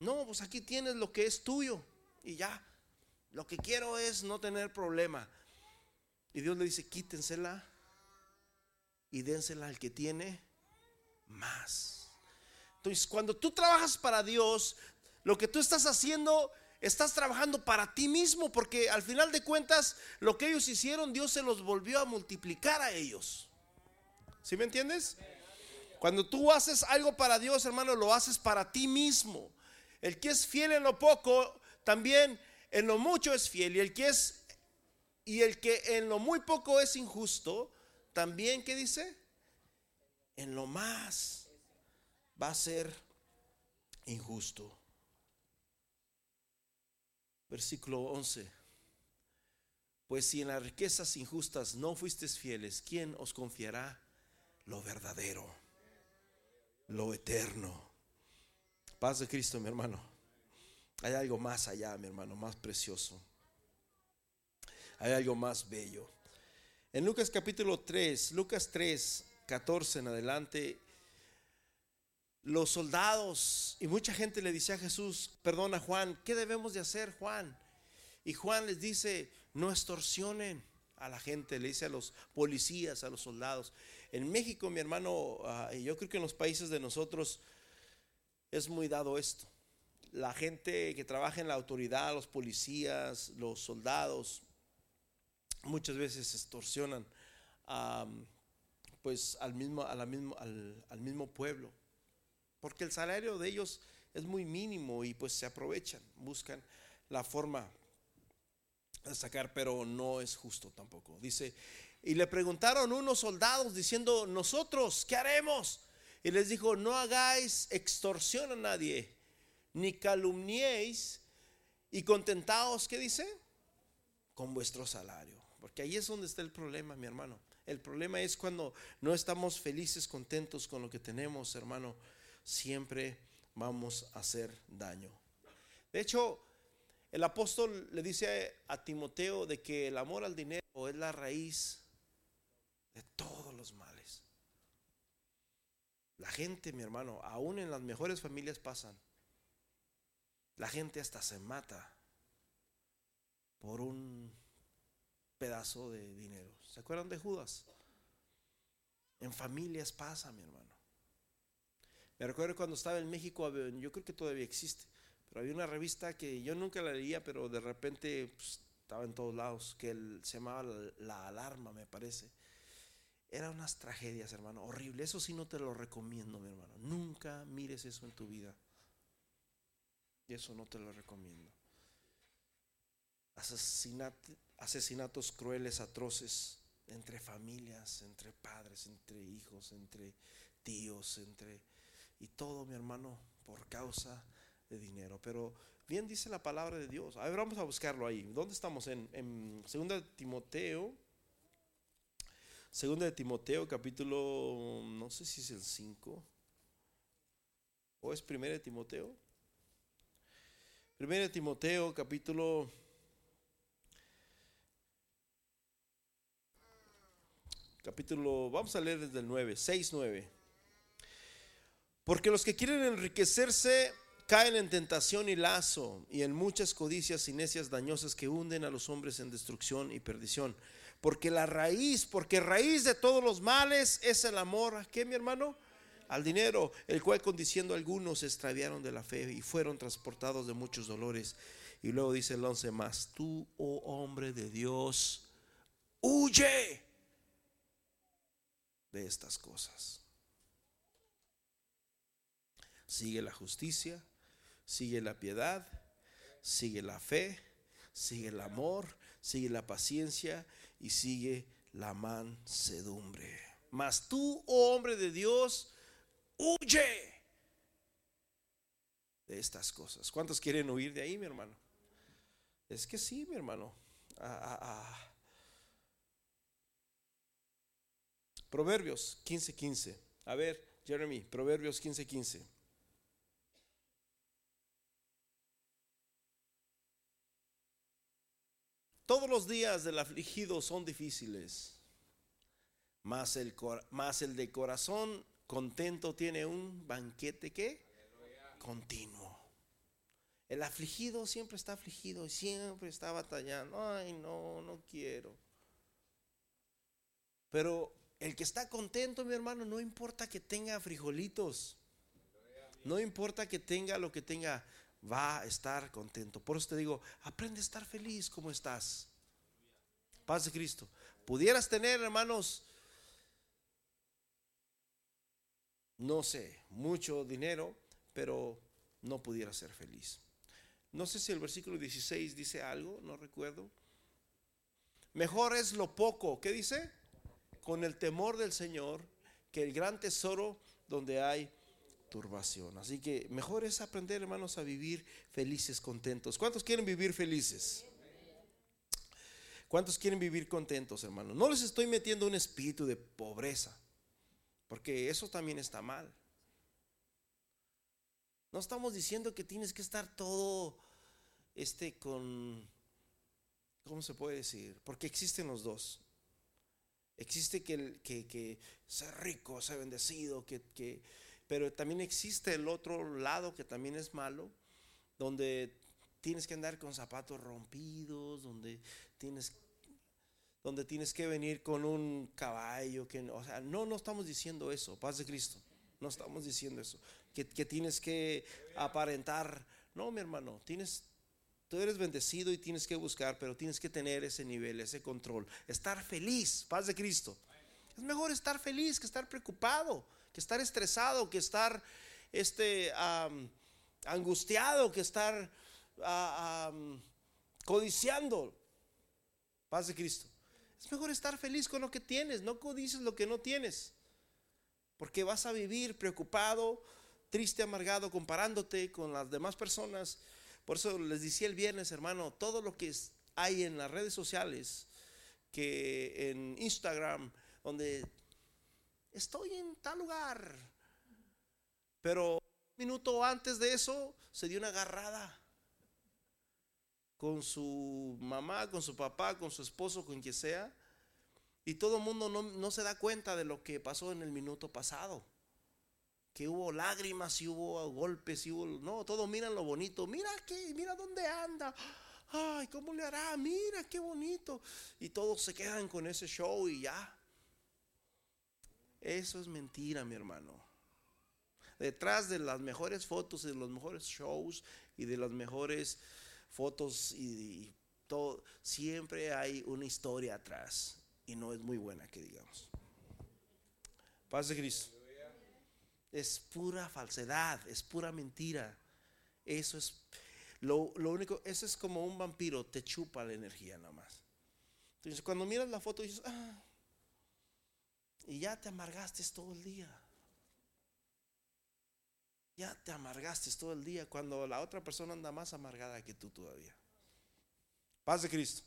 No, pues aquí tienes lo que es tuyo y ya. Lo que quiero es no tener problema. Y Dios le dice, quítensela y dénsela al que tiene más. Entonces, cuando tú trabajas para Dios, lo que tú estás haciendo, estás trabajando para ti mismo, porque al final de cuentas, lo que ellos hicieron, Dios se los volvió a multiplicar a ellos. ¿Sí me entiendes? Cuando tú haces algo para Dios, hermano, lo haces para ti mismo. El que es fiel en lo poco, también en lo mucho es fiel. Y el que es y el que en lo muy poco es injusto, también, ¿qué dice? En lo más va a ser injusto. Versículo 11. Pues si en las riquezas injustas no fuisteis fieles, ¿quién os confiará lo verdadero, lo eterno? Paz de Cristo, mi hermano. Hay algo más allá, mi hermano, más precioso. Hay algo más bello. En Lucas capítulo 3, Lucas 3, 14 en adelante, los soldados y mucha gente le dice a Jesús, perdona Juan, ¿qué debemos de hacer Juan? Y Juan les dice, no extorsionen a la gente, le dice a los policías, a los soldados. En México, mi hermano, ah, y yo creo que en los países de nosotros es muy dado esto. La gente que trabaja en la autoridad, los policías, los soldados, muchas veces extorsionan pues al mismo, mismo, al mismo pueblo. Porque el salario de ellos es muy mínimo y pues se aprovechan, buscan la forma de sacar, pero no es justo tampoco. Dice, Y le preguntaron unos soldados diciendo, nosotros, ¿qué haremos? Y les dijo, no hagáis extorsión a nadie, ni calumniéis, y contentaos, ¿qué dice? Con vuestro salario. Porque ahí es donde está el problema, mi hermano. El problema es cuando no estamos felices, contentos con lo que tenemos, hermano. Siempre vamos a hacer daño. De hecho, el apóstol le dice a Timoteo de que el amor al dinero es la raíz de todos los males. La gente, mi hermano, aún en las mejores familias pasan. La gente hasta se mata por un pedazo de dinero. ¿Se acuerdan de Judas? En familias pasa, mi hermano. Me recuerdo cuando estaba en México, yo creo que todavía existe, pero había una revista que yo nunca la leía, pero de repente pues, estaba en todos lados, que se llamaba la, Alarma, me parece. Eran unas tragedias, hermano, horrible. Eso sí no te lo recomiendo, mi hermano. Nunca mires eso en tu vida. Y eso no te lo recomiendo. asesinatos crueles, atroces, entre familias, entre padres, entre hijos, entre tíos, entre... Y todo, mi hermano, por causa de dinero. Pero bien dice la palabra de Dios. A ver, vamos a buscarlo ahí. ¿Dónde estamos? En, en 2 Timoteo. Segunda de Timoteo, capítulo, no sé si es el 5 o es primera de Timoteo. Primera de Timoteo, capítulo capítulo, vamos a leer desde el 9, 6, 9. Porque los que quieren enriquecerse caen en tentación y lazo y en muchas codicias y necias dañosas que hunden a los hombres en destrucción y perdición. Porque la raíz, porque raíz de todos los males es el amor, ¿a qué mi hermano? Al dinero, el cual condiciendo algunos se extraviaron de la fe y fueron transportados de muchos dolores. Y luego dice el once más, tú, oh hombre de Dios, huye de estas cosas. Sigue la justicia, sigue la piedad, sigue la fe, sigue el amor, sigue la paciencia y sigue la mansedumbre. Mas tú, oh hombre de Dios, huye de estas cosas. ¿Cuántos quieren huir de ahí, mi hermano? Es que sí, mi hermano. Ah, ah, ah. Proverbios 15:15. 15. A ver, Jeremy, Proverbios 15:15. 15. Todos los días del afligido son difíciles, mas el, el de corazón contento tiene un banquete que continuo. El afligido siempre está afligido y siempre está batallando. Ay, no, no quiero. Pero el que está contento, mi hermano, no importa que tenga frijolitos. No importa que tenga lo que tenga, va a estar contento. Por eso te digo, aprende a estar feliz como estás. Paz de Cristo. Pudieras tener, hermanos, no sé, mucho dinero, pero no pudieras ser feliz. No sé si el versículo 16 dice algo, no recuerdo. Mejor es lo poco. ¿Qué dice? con el temor del Señor que el gran tesoro donde hay turbación. Así que mejor es aprender, hermanos, a vivir felices, contentos. ¿Cuántos quieren vivir felices? ¿Cuántos quieren vivir contentos, hermanos? No les estoy metiendo un espíritu de pobreza, porque eso también está mal. No estamos diciendo que tienes que estar todo este con ¿cómo se puede decir? Porque existen los dos. Existe que, que, que ser rico, ser bendecido, que, que, pero también existe el otro lado que también es malo, donde tienes que andar con zapatos rompidos, donde tienes, donde tienes que venir con un caballo, que, no, no estamos diciendo eso, paz de Cristo, no estamos diciendo eso, que, tienes que aparentar, no, mi hermano, tienes, Tú eres bendecido y tienes que buscar, pero tienes que tener ese nivel, ese control. Estar feliz, paz de Cristo. Es mejor estar feliz que estar preocupado, que estar estresado, que estar este, angustiado, que estar codiciando. Paz de Cristo. Es mejor estar feliz con lo que tienes, no codices lo que no tienes. Porque vas a vivir preocupado, triste, amargado, comparándote con las demás personas. Por eso les decía el viernes, hermano, todo lo que hay en las redes sociales, que en Instagram, donde estoy en tal lugar, pero un minuto antes de eso se dio una agarrada con su mamá, con su papá, con su esposo, con quien sea, y todo el mundo no, se da cuenta de lo que pasó en el minuto pasado. Que hubo lágrimas y hubo golpes y hubo... No, todos miran lo bonito. Mira que, mira dónde anda. Ay, ¿cómo le hará? Mira qué bonito. Y todos se quedan con ese show y ya. Eso es mentira, mi hermano. Detrás de las mejores fotos y de los mejores shows y de las mejores fotos y, todo, siempre hay una historia atrás y no es muy buena que digamos. Paz de Cristo. Es pura falsedad, es pura mentira. Eso es lo, lo, único, eso es como un vampiro, te chupa la energía nada más. Entonces cuando miras la foto dices, ah, y ya te amargaste todo el día. Ya te amargaste todo el día cuando la otra persona anda más amargada que tú todavía. Paz de Cristo.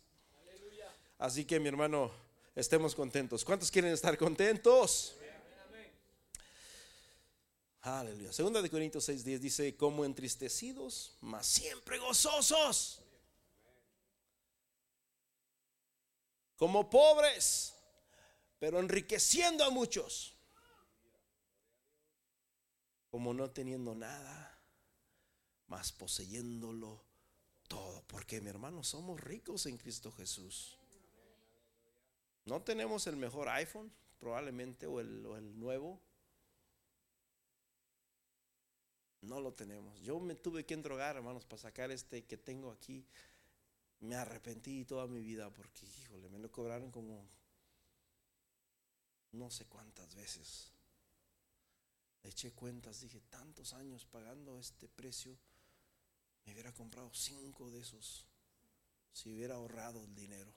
Así que mi hermano, estemos contentos. ¿Cuántos quieren estar contentos? Aleluya. Segunda de Corintios 6:10 dice, como entristecidos, mas siempre gozosos. Como pobres, pero enriqueciendo a muchos como no teniendo nada, más poseyéndolo todo. Porque mi hermano, somos ricos en Cristo Jesús. No tenemos el mejor iPhone, probablemente, o el, el nuevo. No lo tenemos. Yo me tuve que endrogar, hermanos, para sacar este que tengo aquí. Me arrepentí toda mi vida porque, híjole, me lo cobraron como no sé cuántas veces eché cuentas, dije, tantos años pagando este precio, me hubiera comprado cinco de esos si hubiera ahorrado el dinero.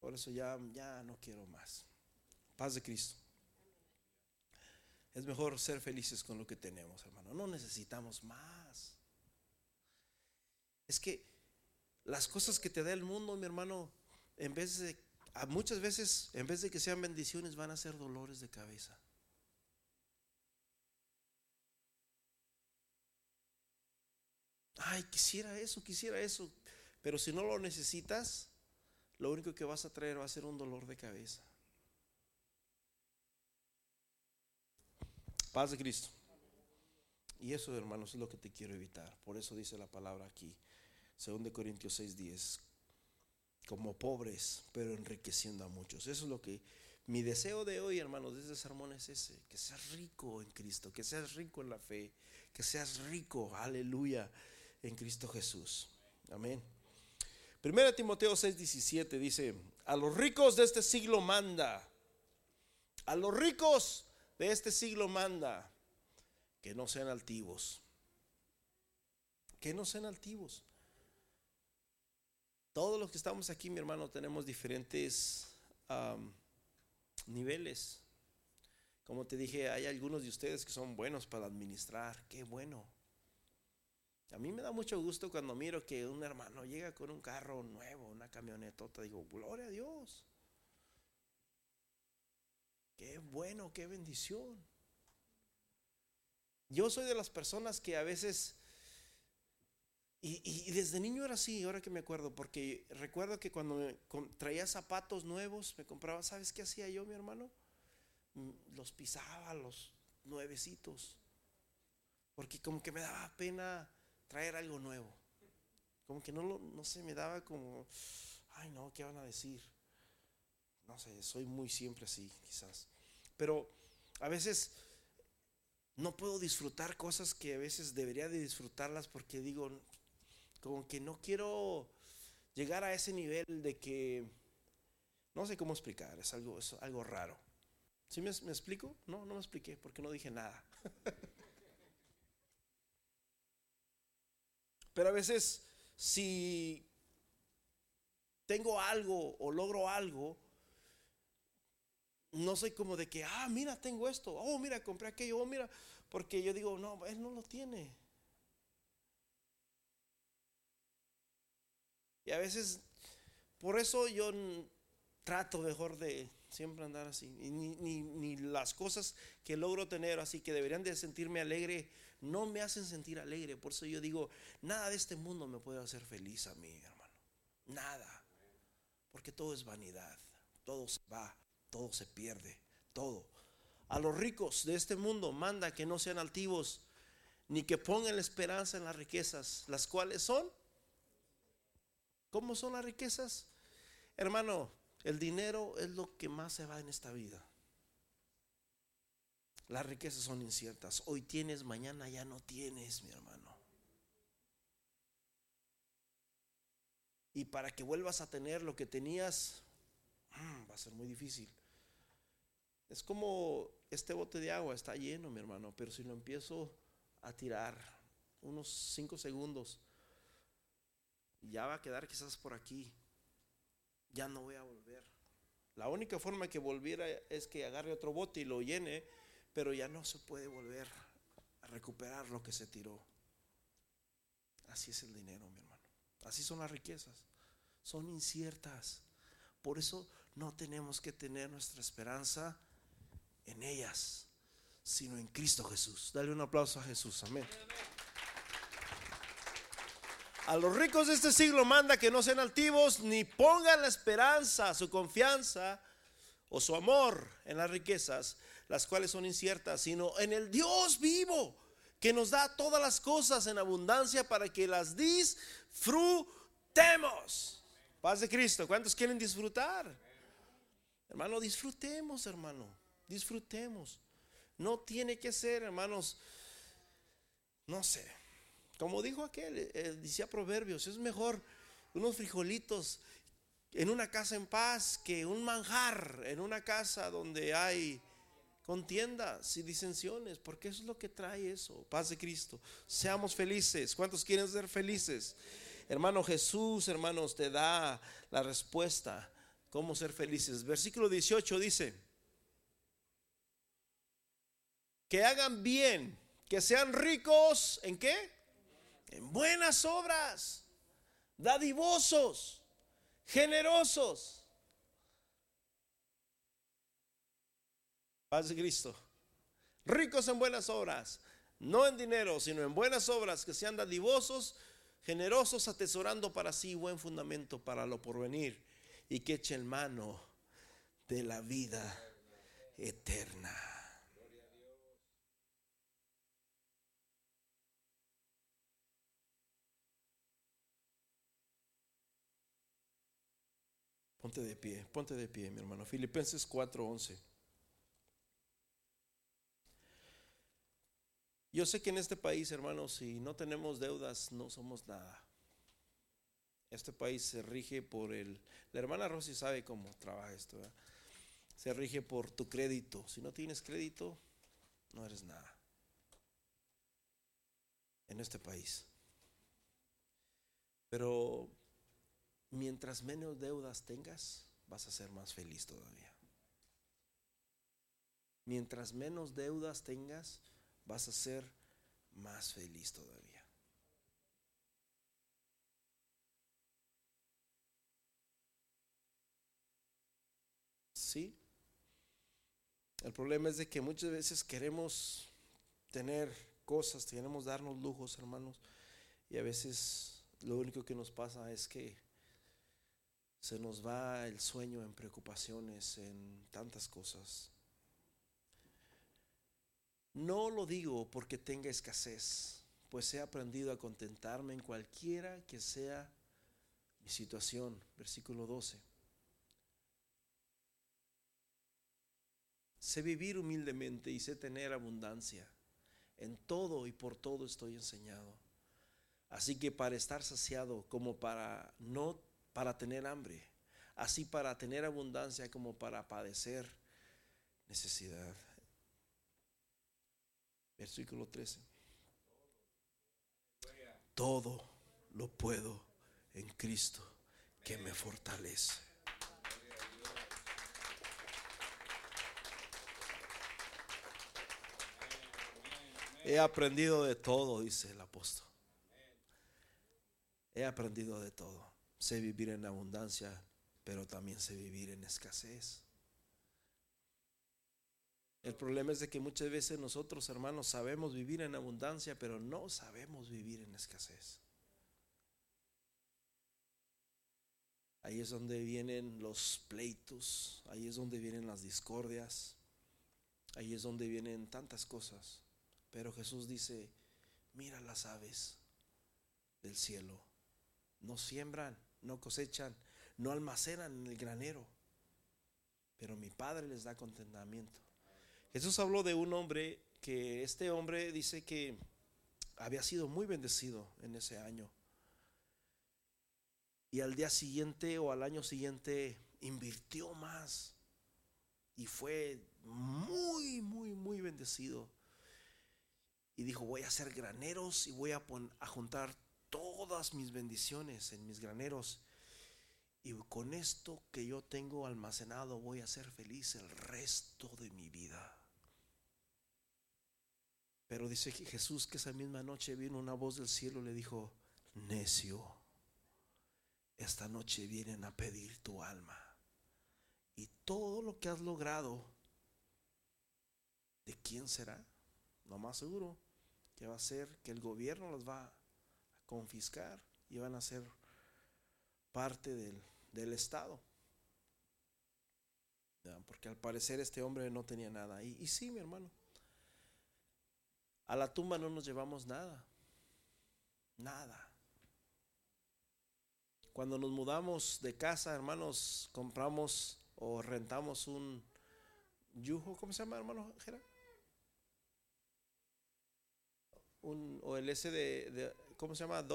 Por eso ya, ya no quiero más. Paz de Cristo. Es mejor ser felices con lo que tenemos, hermano. No necesitamos más. Es que las cosas que te da el mundo, mi hermano, en vez de, muchas veces, en vez de que sean bendiciones, van a ser dolores de cabeza. Ay, quisiera eso, quisiera eso. Pero si no lo necesitas, lo único que vas a traer va a ser un dolor de cabeza. Paz de Cristo. Y eso, hermanos, es lo que te quiero evitar. Por eso dice la palabra aquí, 2 Corintios 6:10, como pobres, pero enriqueciendo a muchos. Eso es lo que mi deseo de hoy, hermanos, de este sermón es ese, que seas rico en Cristo, que seas rico en la fe, que seas rico, aleluya, en Cristo Jesús. Amén. Primera Timoteo 6:17 dice, a los ricos de este siglo manda, a los ricos de este siglo manda, que no sean altivos, que no sean altivos. Todos los que estamos aquí, mi hermano, tenemos diferentes niveles. Como te dije, hay algunos de ustedes que son buenos para administrar, qué bueno. A mí me da mucho gusto cuando miro que un hermano llega con un carro nuevo, una camionetota. Digo, gloria a Dios. Qué bueno, qué bendición. Yo soy de las personas que a veces, y, desde niño era así, ahora que me acuerdo, porque recuerdo que cuando me, traía zapatos nuevos, me compraba, ¿sabes qué hacía yo, mi hermano? Mm, los pisaba, los nuevecitos, porque como que me daba pena traer algo nuevo. Como que no, lo, no se me daba como, ay no, ¿qué van a decir? No sé, soy muy siempre así, quizás. Pero a veces no puedo disfrutar cosas que a veces debería de disfrutarlas porque digo, como que no quiero llegar a ese nivel de que, no sé cómo explicar, es algo, es algo raro. ¿Sí me, me explico? No, no me expliqué porque no dije nada. <laughs> Pero a veces, si tengo algo o logro algo, no soy como de que, ah, mira, tengo esto, oh, mira, compré aquello, oh, mira, porque yo digo, no, él no lo tiene. Y a veces, por eso yo trato mejor de siempre andar así. ni, ni, ni, las cosas que logro tener, así que deberían de sentirme alegre, no me hacen sentir alegre. Por eso yo digo, nada de este mundo me puede hacer feliz a mí, hermano. Nada. Porque todo es vanidad. Todo se va, todo se pierde, todo. A los ricos de este mundo manda que no sean altivos, ni que pongan la esperanza en las riquezas, las cuales son. ¿Cómo son las riquezas? Hermano, el dinero es lo que más se va en esta vida. Las riquezas son inciertas. Hoy tienes, mañana ya no tienes, mi hermano. Y para que vuelvas a tener lo que tenías, mm, va a ser muy difícil. Es como este bote de agua está lleno, mi hermano, pero si lo empiezo a tirar unos cinco segundos, ya va a quedar quizás por aquí ya no voy a volver. La única forma que volviera es que agarre otro bote y lo llene, pero ya no se puede volver a recuperar lo que se tiró. Así es el dinero, mi hermano. Así son las riquezas. Son inciertas. Por eso no tenemos que tener nuestra esperanza en ellas, sino en Cristo Jesús. Dale un aplauso a Jesús. Amén. A los ricos de este siglo manda que no sean altivos ni pongan la esperanza, su confianza o su amor en las riquezas, las cuales son inciertas, sino en el Dios vivo que nos da todas las cosas en abundancia para que las disfrutemos. Paz de Cristo, ¿cuántos quieren disfrutar? Hermano, disfrutemos, hermano, disfrutemos. No tiene que ser, hermanos, no sé, como dijo aquel, eh, decía Proverbios, es mejor unos frijolitos en una casa en paz que un manjar en una casa donde hay contiendas y disensiones, porque eso es lo que trae eso, paz de Cristo. Seamos felices. ¿Cuántos quieren ser felices? Hermano Jesús, hermanos, te da la respuesta, cómo ser felices. Versículo 18 dice, que hagan bien, que sean ricos, ¿en qué? en buenas obras, dadivosos, generosos. Paz de Cristo. Ricos en buenas obras, no en dinero, sino en buenas obras, que sean dadivosos, generosos, atesorando para sí buen fundamento para lo porvenir y que echen mano de la vida eterna. Ponte de pie, ponte de pie, mi hermano. Filipenses 4:11. Yo sé que en este país, hermanos, si no tenemos deudas, no somos nada. Este país se rige por el... La hermana Rosy sabe cómo trabaja esto. Se rige por tu crédito. Si no tienes crédito, no eres nada. En este país. Pero mientras menos deudas tengas, vas a ser más feliz todavía. Mientras menos deudas tengas, vas a ser más feliz todavía. Sí. El problema es de que muchas veces queremos tener cosas, queremos darnos lujos, hermanos, y a veces lo único que nos pasa es que se nos va el sueño en preocupaciones, en tantas cosas. No lo digo porque tenga escasez, pues he aprendido a contentarme en cualquiera que sea mi situación. Versículo 12. Sé vivir humildemente y sé tener abundancia. En todo y por todo estoy enseñado. Así que para estar saciado como para no para tener hambre, así para tener abundancia como para padecer necesidad. Versículo 13. Todo lo puedo en Cristo que me fortalece. He aprendido de todo, dice el apóstol. He aprendido de todo. Sé vivir en abundancia, pero también sé vivir en escasez. El problema es de que muchas veces nosotros, hermanos, sabemos vivir en abundancia, pero no sabemos vivir en escasez. Ahí es donde vienen los pleitos, ahí es donde vienen las discordias, ahí es donde vienen tantas cosas. Pero Jesús dice, mira las aves del cielo, no siembran, no cosechan, no almacenan en el granero, pero mi Padre les da contentamiento. Jesús habló de un hombre que este hombre dice que había sido muy bendecido en ese año. Y al día siguiente o al año siguiente invirtió más. Y fue muy, muy, muy bendecido. Y dijo, voy a hacer graneros y voy a, a juntar todas mis bendiciones en mis graneros. Y con esto que yo tengo almacenado voy a ser feliz el resto de mi vida. Pero dice Jesús que esa misma noche vino una voz del cielo y le dijo, necio, esta noche vienen a pedir tu alma. Y todo lo que has logrado, ¿de quién será? Lo más seguro que va a ser que el gobierno los va a confiscar y van a ser parte del, Estado. Porque al parecer este hombre no tenía nada. Y sí, mi hermano, a la tumba no nos llevamos nada. Nada. Cuando nos mudamos de casa, hermanos, compramos o rentamos un yujo, ¿cómo se llama, hermano Gerard? Un, o el ese de, ¿cómo se llama?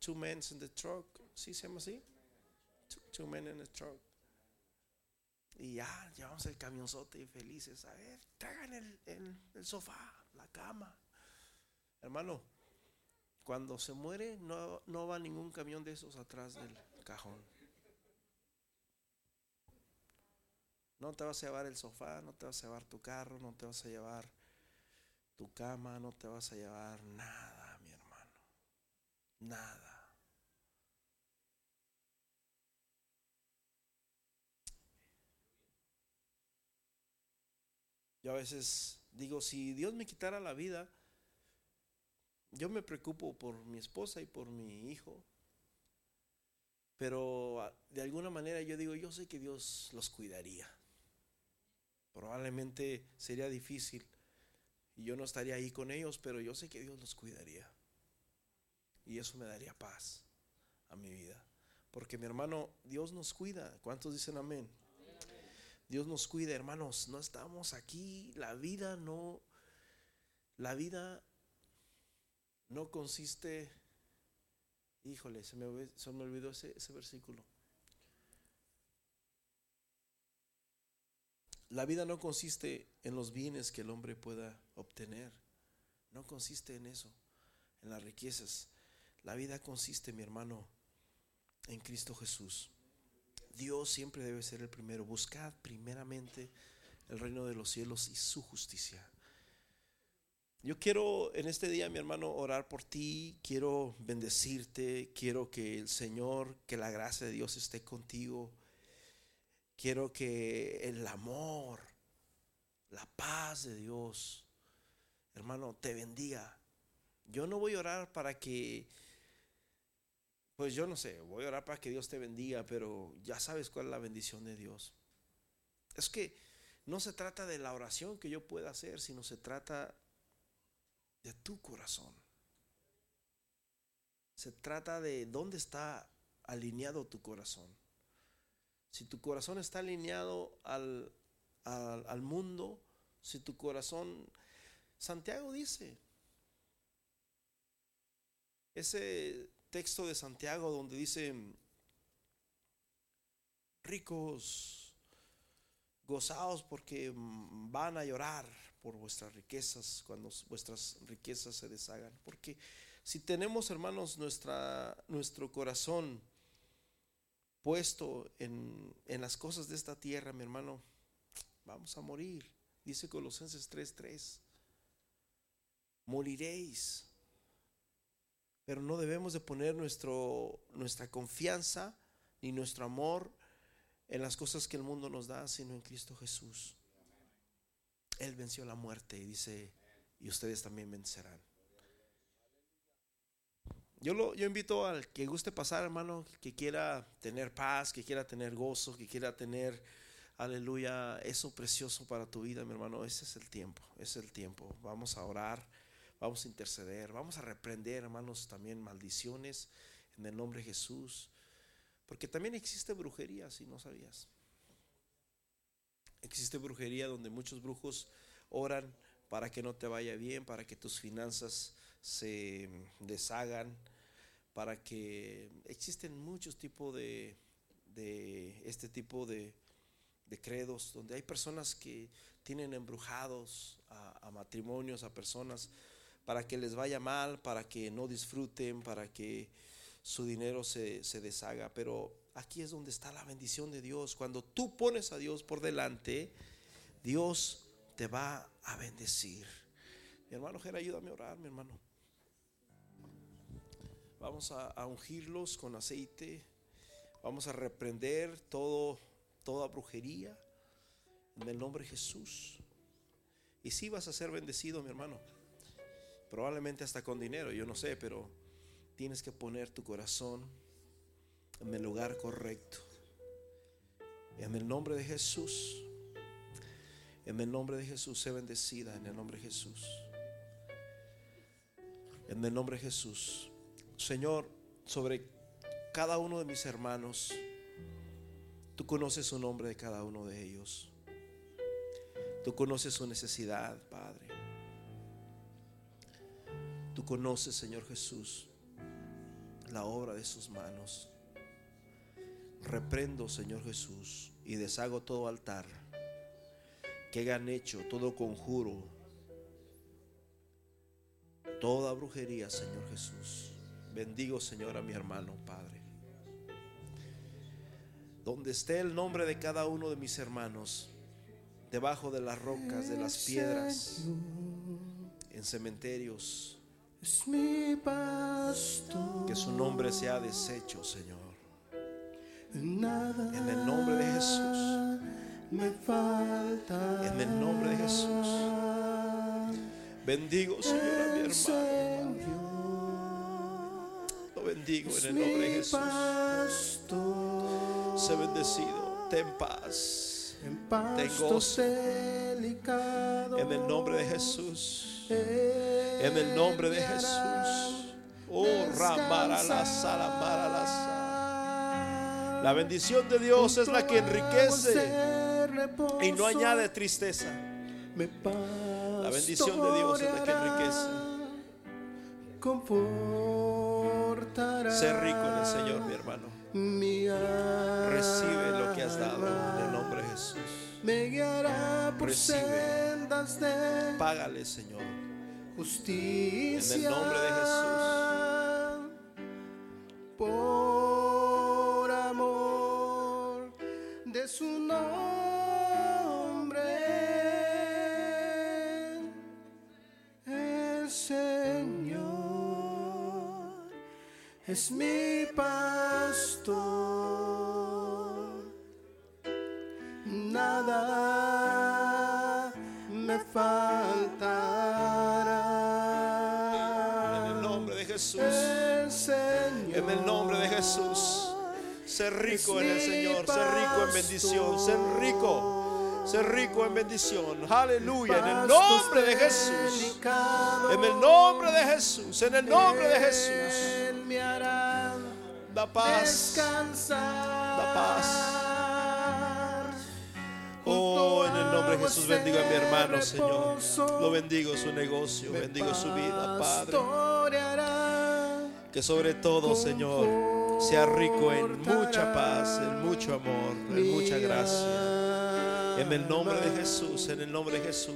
two men in the truck, ¿sí se llama así? Two, men in the truck. Y ya, llevamos el camionzote y felices. A ver, traigan el, el sofá, la cama. Hermano, cuando se muere no, no va ningún camión de esos atrás del cajón. No te vas a llevar el sofá, no te vas a llevar tu carro, no te vas a llevar tu cama, no te vas a llevar nada, mi hermano. Nada. Yo a veces digo, si Dios me quitara la vida, yo me preocupo por mi esposa y por mi hijo, pero ah, de alguna manera yo digo, yo sé que Dios los cuidaría. Probablemente sería difícil y yo no estaría ahí con ellos, pero yo sé que Dios los cuidaría. Y eso me daría paz a mi vida. Porque mi hermano, Dios nos cuida. ¿Cuántos dicen amén? Dios nos cuida, hermanos. No estamos aquí. La vida no, la vida no consiste, híjole, se me, olvidó ese, versículo. La vida no consiste en los bienes que el hombre pueda obtener. No consiste en eso, en las riquezas. La vida consiste, mi hermano, en Cristo Jesús. Dios siempre debe ser el primero. Buscad primeramente el reino de los cielos y su justicia. Yo quiero en este día, mi hermano, orar por ti, quiero bendecirte, quiero que el Señor, que la gracia de Dios esté contigo, quiero que el amor, la paz de Dios, hermano, te bendiga. Yo no voy a orar para que, pues yo no sé, voy a orar para que Dios te bendiga, pero ya sabes cuál es la bendición de Dios. Es que no se trata de la oración que yo pueda hacer, sino se trata de tu corazón. Se trata de dónde está alineado tu corazón. Si tu corazón está alineado al, al, mundo, si tu corazón... Santiago dice, ese texto de Santiago donde dice, ricos, gozaos porque van a llorar, por vuestras riquezas, cuando vuestras riquezas se deshagan. Porque si tenemos, hermanos, nuestra, nuestro corazón puesto en, en las cosas de esta tierra, mi hermano, vamos a morir. Dice Colosenses 3:3. Moriréis. Pero no debemos de poner nuestro, nuestra confianza ni nuestro amor en las cosas que el mundo nos da, sino en Cristo Jesús. Él venció la muerte y dice, y ustedes también vencerán. Yo, lo, yo invito al que guste pasar, hermano, que quiera tener paz, que quiera tener gozo, que quiera tener, aleluya, eso precioso para tu vida, mi hermano. Ese es el tiempo, ese es el tiempo. Vamos a orar, vamos a interceder, vamos a reprender, hermanos, también maldiciones en el nombre de Jesús. Porque también existe brujería, si no sabías. Existe brujería donde muchos brujos oran para que no te vaya bien, para que tus finanzas se deshagan, para que existen muchos tipos de, este tipo de, credos, donde hay personas que tienen embrujados a, matrimonios, a personas, para que les vaya mal, para que no disfruten, para que su dinero se, se deshaga. Pero aquí es donde está la bendición de Dios. Cuando tú pones a Dios por delante, Dios te va a bendecir. Mi hermano Ger, ayúdame a orar, mi hermano. Vamos a, ungirlos con aceite. Vamos a reprender todo, toda brujería en el nombre de Jesús. Y si vas a ser bendecido, mi hermano. Probablemente hasta con dinero, yo no sé, pero tienes que poner tu corazón en el lugar correcto. En el nombre de Jesús. En el nombre de Jesús, sé bendecida en el nombre de Jesús. En el nombre de Jesús. Señor, sobre cada uno de mis hermanos, tú conoces su nombre de cada uno de ellos. Tú conoces su necesidad, Padre. Tú conoces, Señor Jesús, la obra de sus manos. Reprendo, Señor Jesús, y deshago todo altar que hayan hecho, todo conjuro, toda brujería, Señor Jesús. Bendigo, Señor, a mi hermano, Padre. Donde esté el nombre de cada uno de mis hermanos, debajo de las rocas, de las piedras, en cementerios, que su nombre sea deshecho, Señor. En el nombre de Jesús me falta. En el nombre de Jesús. Bendigo, Señor, a mi hermano. Lo bendigo en el nombre de Jesús. Sé bendecido. Ten paz. Ten gozo. En el nombre de Jesús. En el nombre de Jesús. Oh, ramara la la bendición de Dios es la que enriquece y no añade tristeza. La bendición de Dios es la que enriquece. Sé rico en el Señor, mi hermano. Recibe lo que has dado Jesús. Recibe. Págale, Señor. Justicia. En el nombre de Jesús. Por amor de su nombre. es mi pastor. Nada me faltará. En el nombre de Jesús. en el nombre de Jesús. Ser rico en el Señor, ser rico en bendición, ser rico ser rico en bendición. Aleluya. En el nombre de Jesús. En el nombre de Jesús. En el nombre de Jesús da paz, da paz. Nombre de Jesús bendigo a mi hermano, Señor. Lo bendigo su negocio, bendigo su vida, Padre. Que sobre todo, Señor, sea rico en mucha paz, en mucho amor, en mucha gracia. En el nombre de Jesús, en el nombre de Jesús.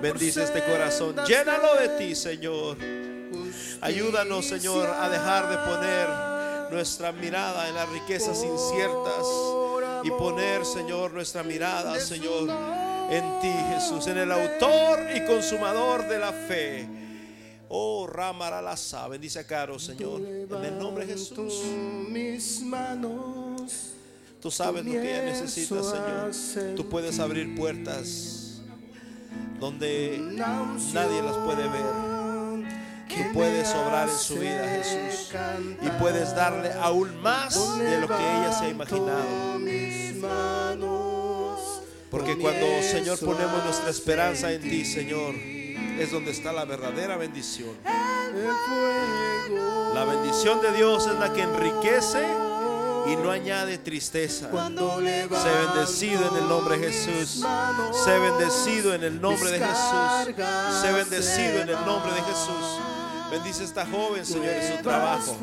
Bendice este corazón. Llénalo de ti, Señor. Ayúdanos, Señor, a dejar de poner nuestra mirada en las riquezas inciertas y poner, Señor, nuestra mirada, Señor, en ti, Jesús, en el autor y consumador de la fe. Oh, Ramaralasa, bendice a Caro, Señor, en el nombre de Jesús. mis manos. Tú sabes lo que ella necesita, Señor. Tú puedes abrir puertas donde nadie las puede ver. Tú puedes obrar en su vida, Jesús. Y puedes darle aún más de lo que ella se ha imaginado. Porque cuando, Señor, ponemos nuestra esperanza en ti, Señor, es donde está la verdadera bendición. La bendición de Dios es la que enriquece y no añade tristeza. Sé bendecido en el nombre de Jesús. Sé bendecido en el nombre de Jesús. Sé bendecido en el nombre de Jesús. Bendice a esta joven, Señor, en su trabajo.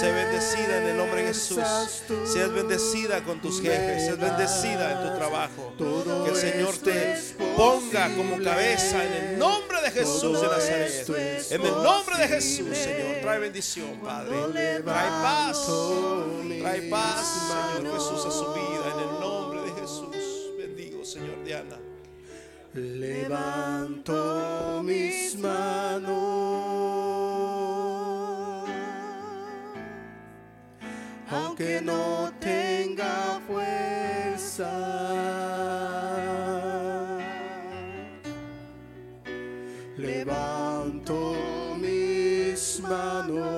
Sé bendecida en el nombre de Jesús. Seas bendecida con tus jefes. Seas bendecida en tu trabajo. Que el Señor te ponga como cabeza en el nombre de Jesús de Nazaret. En el nombre de Jesús, Señor. Trae bendición, Padre. Trae paz. Trae paz, Señor Jesús, a su vida. En el nombre de Jesús. Bendigo, Señor Diana. Levanto mis manos. Aunque no tenga fuerza. Levanto mis manos,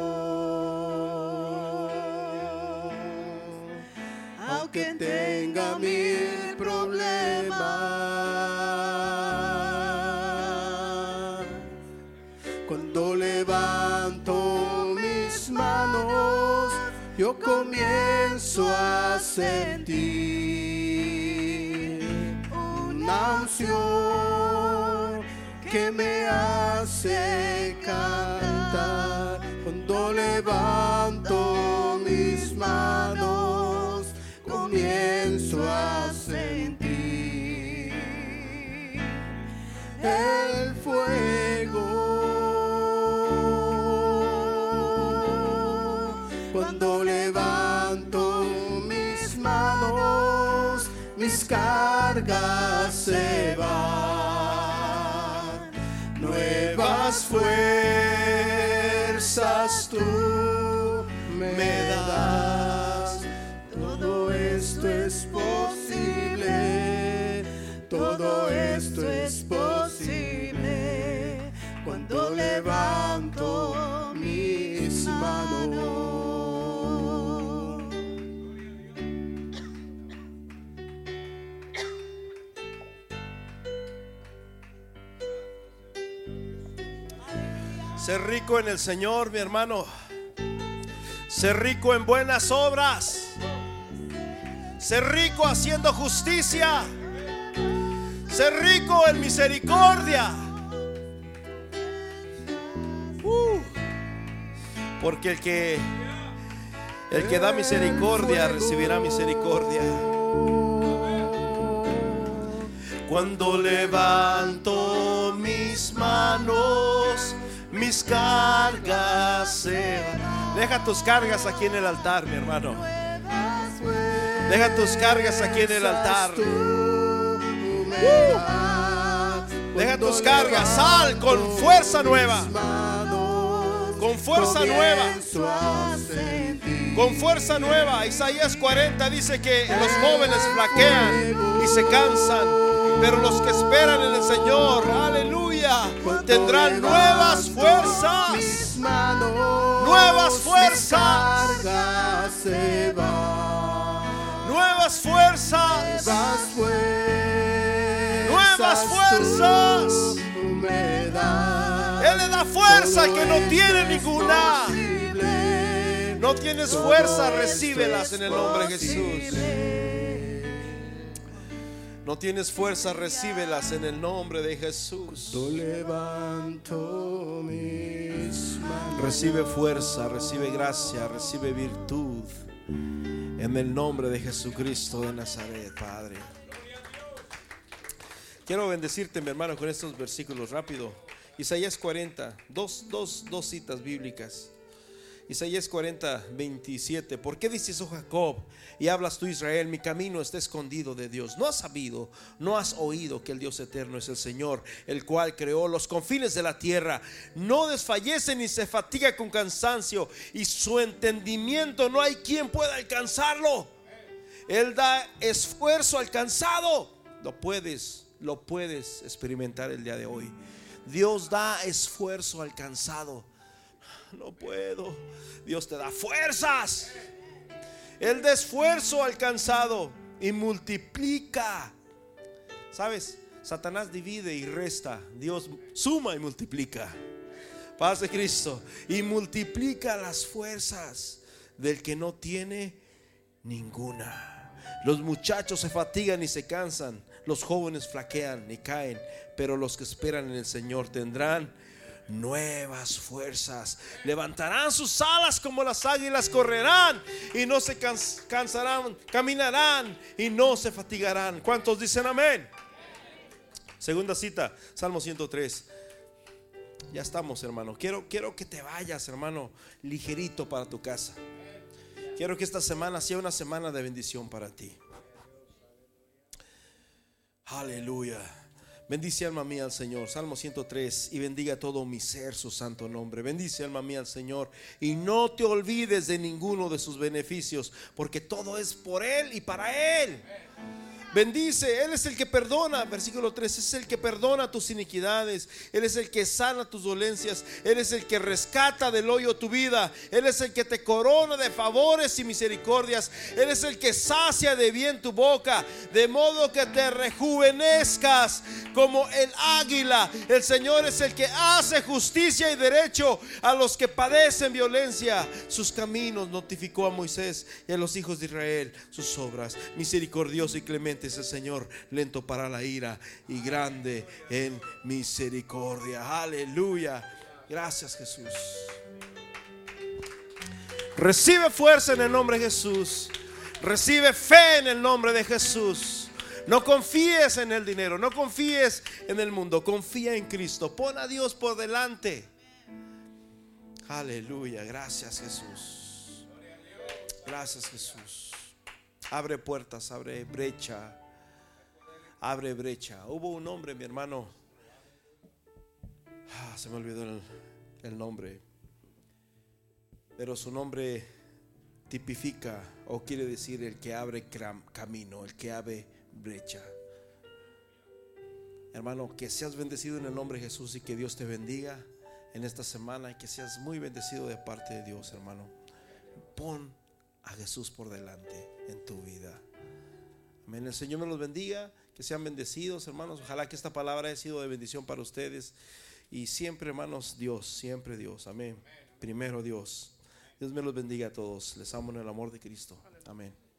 aunque tenga mil sentir una unción que me hace cantar. Cuando levanto mis manos comienzo a sentir el fuego cargas se van. Nuevas fuerzas tú me das. Todo esto es posible. Todo esto es posible cuando levanto Ser rico en el Señor, mi hermano. Ser rico en buenas obras. Ser rico haciendo justicia. Ser rico en misericordia. Uh, porque el que el que da misericordia recibirá misericordia. Cuando levanto mis manos, mis cargas se Deja tus cargas aquí en el altar, mi hermano. Deja tus cargas aquí en el altar. Deja tus cargas, sal con fuerza nueva. Con fuerza nueva. Con fuerza nueva. Isaías 40 dice que los jóvenes flaquean y se cansan, pero los que esperan en el Señor, aleluya, tendrán nuevas fuerzas. Nuevas fuerzas. Nuevas fuerzas. Nuevas fuerzas. Él le da fuerza que no tiene ninguna. No tienes fuerza, recíbelas en el nombre de Jesús. No tienes fuerza, recíbelas en el nombre de Jesús. Yo levanto mis manos. Recibe fuerza, recibe gracia, recibe virtud. En el nombre de Jesucristo de Nazaret, Padre. Quiero bendecirte, mi hermano, con estos versículos rápido. Isaías 40, dos, dos, dos citas bíblicas. Isaías 40, 27. ¿Por qué dices, oh Jacob, y hablas tú, Israel, mi camino está escondido de Dios? ¿No has sabido, no has oído que el Dios eterno es el Señor, el cual creó los confines de la tierra? No desfallece ni se fatiga con cansancio, y su entendimiento no hay quien pueda alcanzarlo. Él da esfuerzo alcanzado. Lo puedes, lo puedes experimentar el día de hoy. Dios da esfuerzo alcanzado no puedo. Dios te da fuerzas. El de esfuerzo alcanzado y multiplica. ¿Sabes? Satanás divide y resta. Dios suma y multiplica. Paz de Cristo. Y multiplica las fuerzas del que no tiene ninguna. Los muchachos se fatigan y se cansan. Los jóvenes flaquean y caen. Pero los que esperan en el Señor tendrán nuevas fuerzas. Levantarán sus alas como las águilas, correrán y no se cansarán, caminarán y no se fatigarán. ¿Cuántos dicen amén? Segunda cita, Salmo 103. Ya estamos, hermano. Quiero, quiero que te vayas, hermano, ligerito para tu casa. Quiero que esta semana sea una semana de bendición para ti. Aleluya. Bendice alma mía al Señor. Salmo 103. Y bendiga todo mi ser su santo nombre. Bendice alma mía al Señor. Y no te olvides de ninguno de sus beneficios. Porque todo es por Él y para Él. Bendice, Él es el que perdona, versículo 3, es el que perdona tus iniquidades, Él es el que sana tus dolencias, Él es el que rescata del hoyo tu vida, Él es el que te corona de favores y misericordias, Él es el que sacia de bien tu boca, de modo que te rejuvenezcas como el águila. El Señor es el que hace justicia y derecho a los que padecen violencia. Sus caminos notificó a Moisés y a los hijos de Israel sus obras, misericordioso y clemente es el Señor, lento para la ira y grande en misericordia. Aleluya. Gracias Jesús. Recibe fuerza en el nombre de Jesús. Recibe fe en el nombre de Jesús. No confíes en el dinero, no confíes en el mundo, confía en Cristo. Pon a Dios por delante. Aleluya, gracias Jesús. Gracias Jesús. Abre puertas, abre brecha. Abre brecha. Hubo un hombre, mi hermano. Ah, se me olvidó el, nombre. Pero su nombre tipifica o quiere decir el que abre camino, el que abre brecha. Hermano, que seas bendecido en el nombre de Jesús y que Dios te bendiga en esta semana y que seas muy bendecido de parte de Dios, hermano. Pon a Jesús por delante en tu vida. Amén. El Señor me los bendiga, que sean bendecidos, hermanos. Ojalá que esta palabra haya sido de bendición para ustedes. Y siempre, hermanos, Dios, siempre Dios. Amén. Primero Dios. Dios me los bendiga a todos. Les amo en el amor de Cristo. Amén.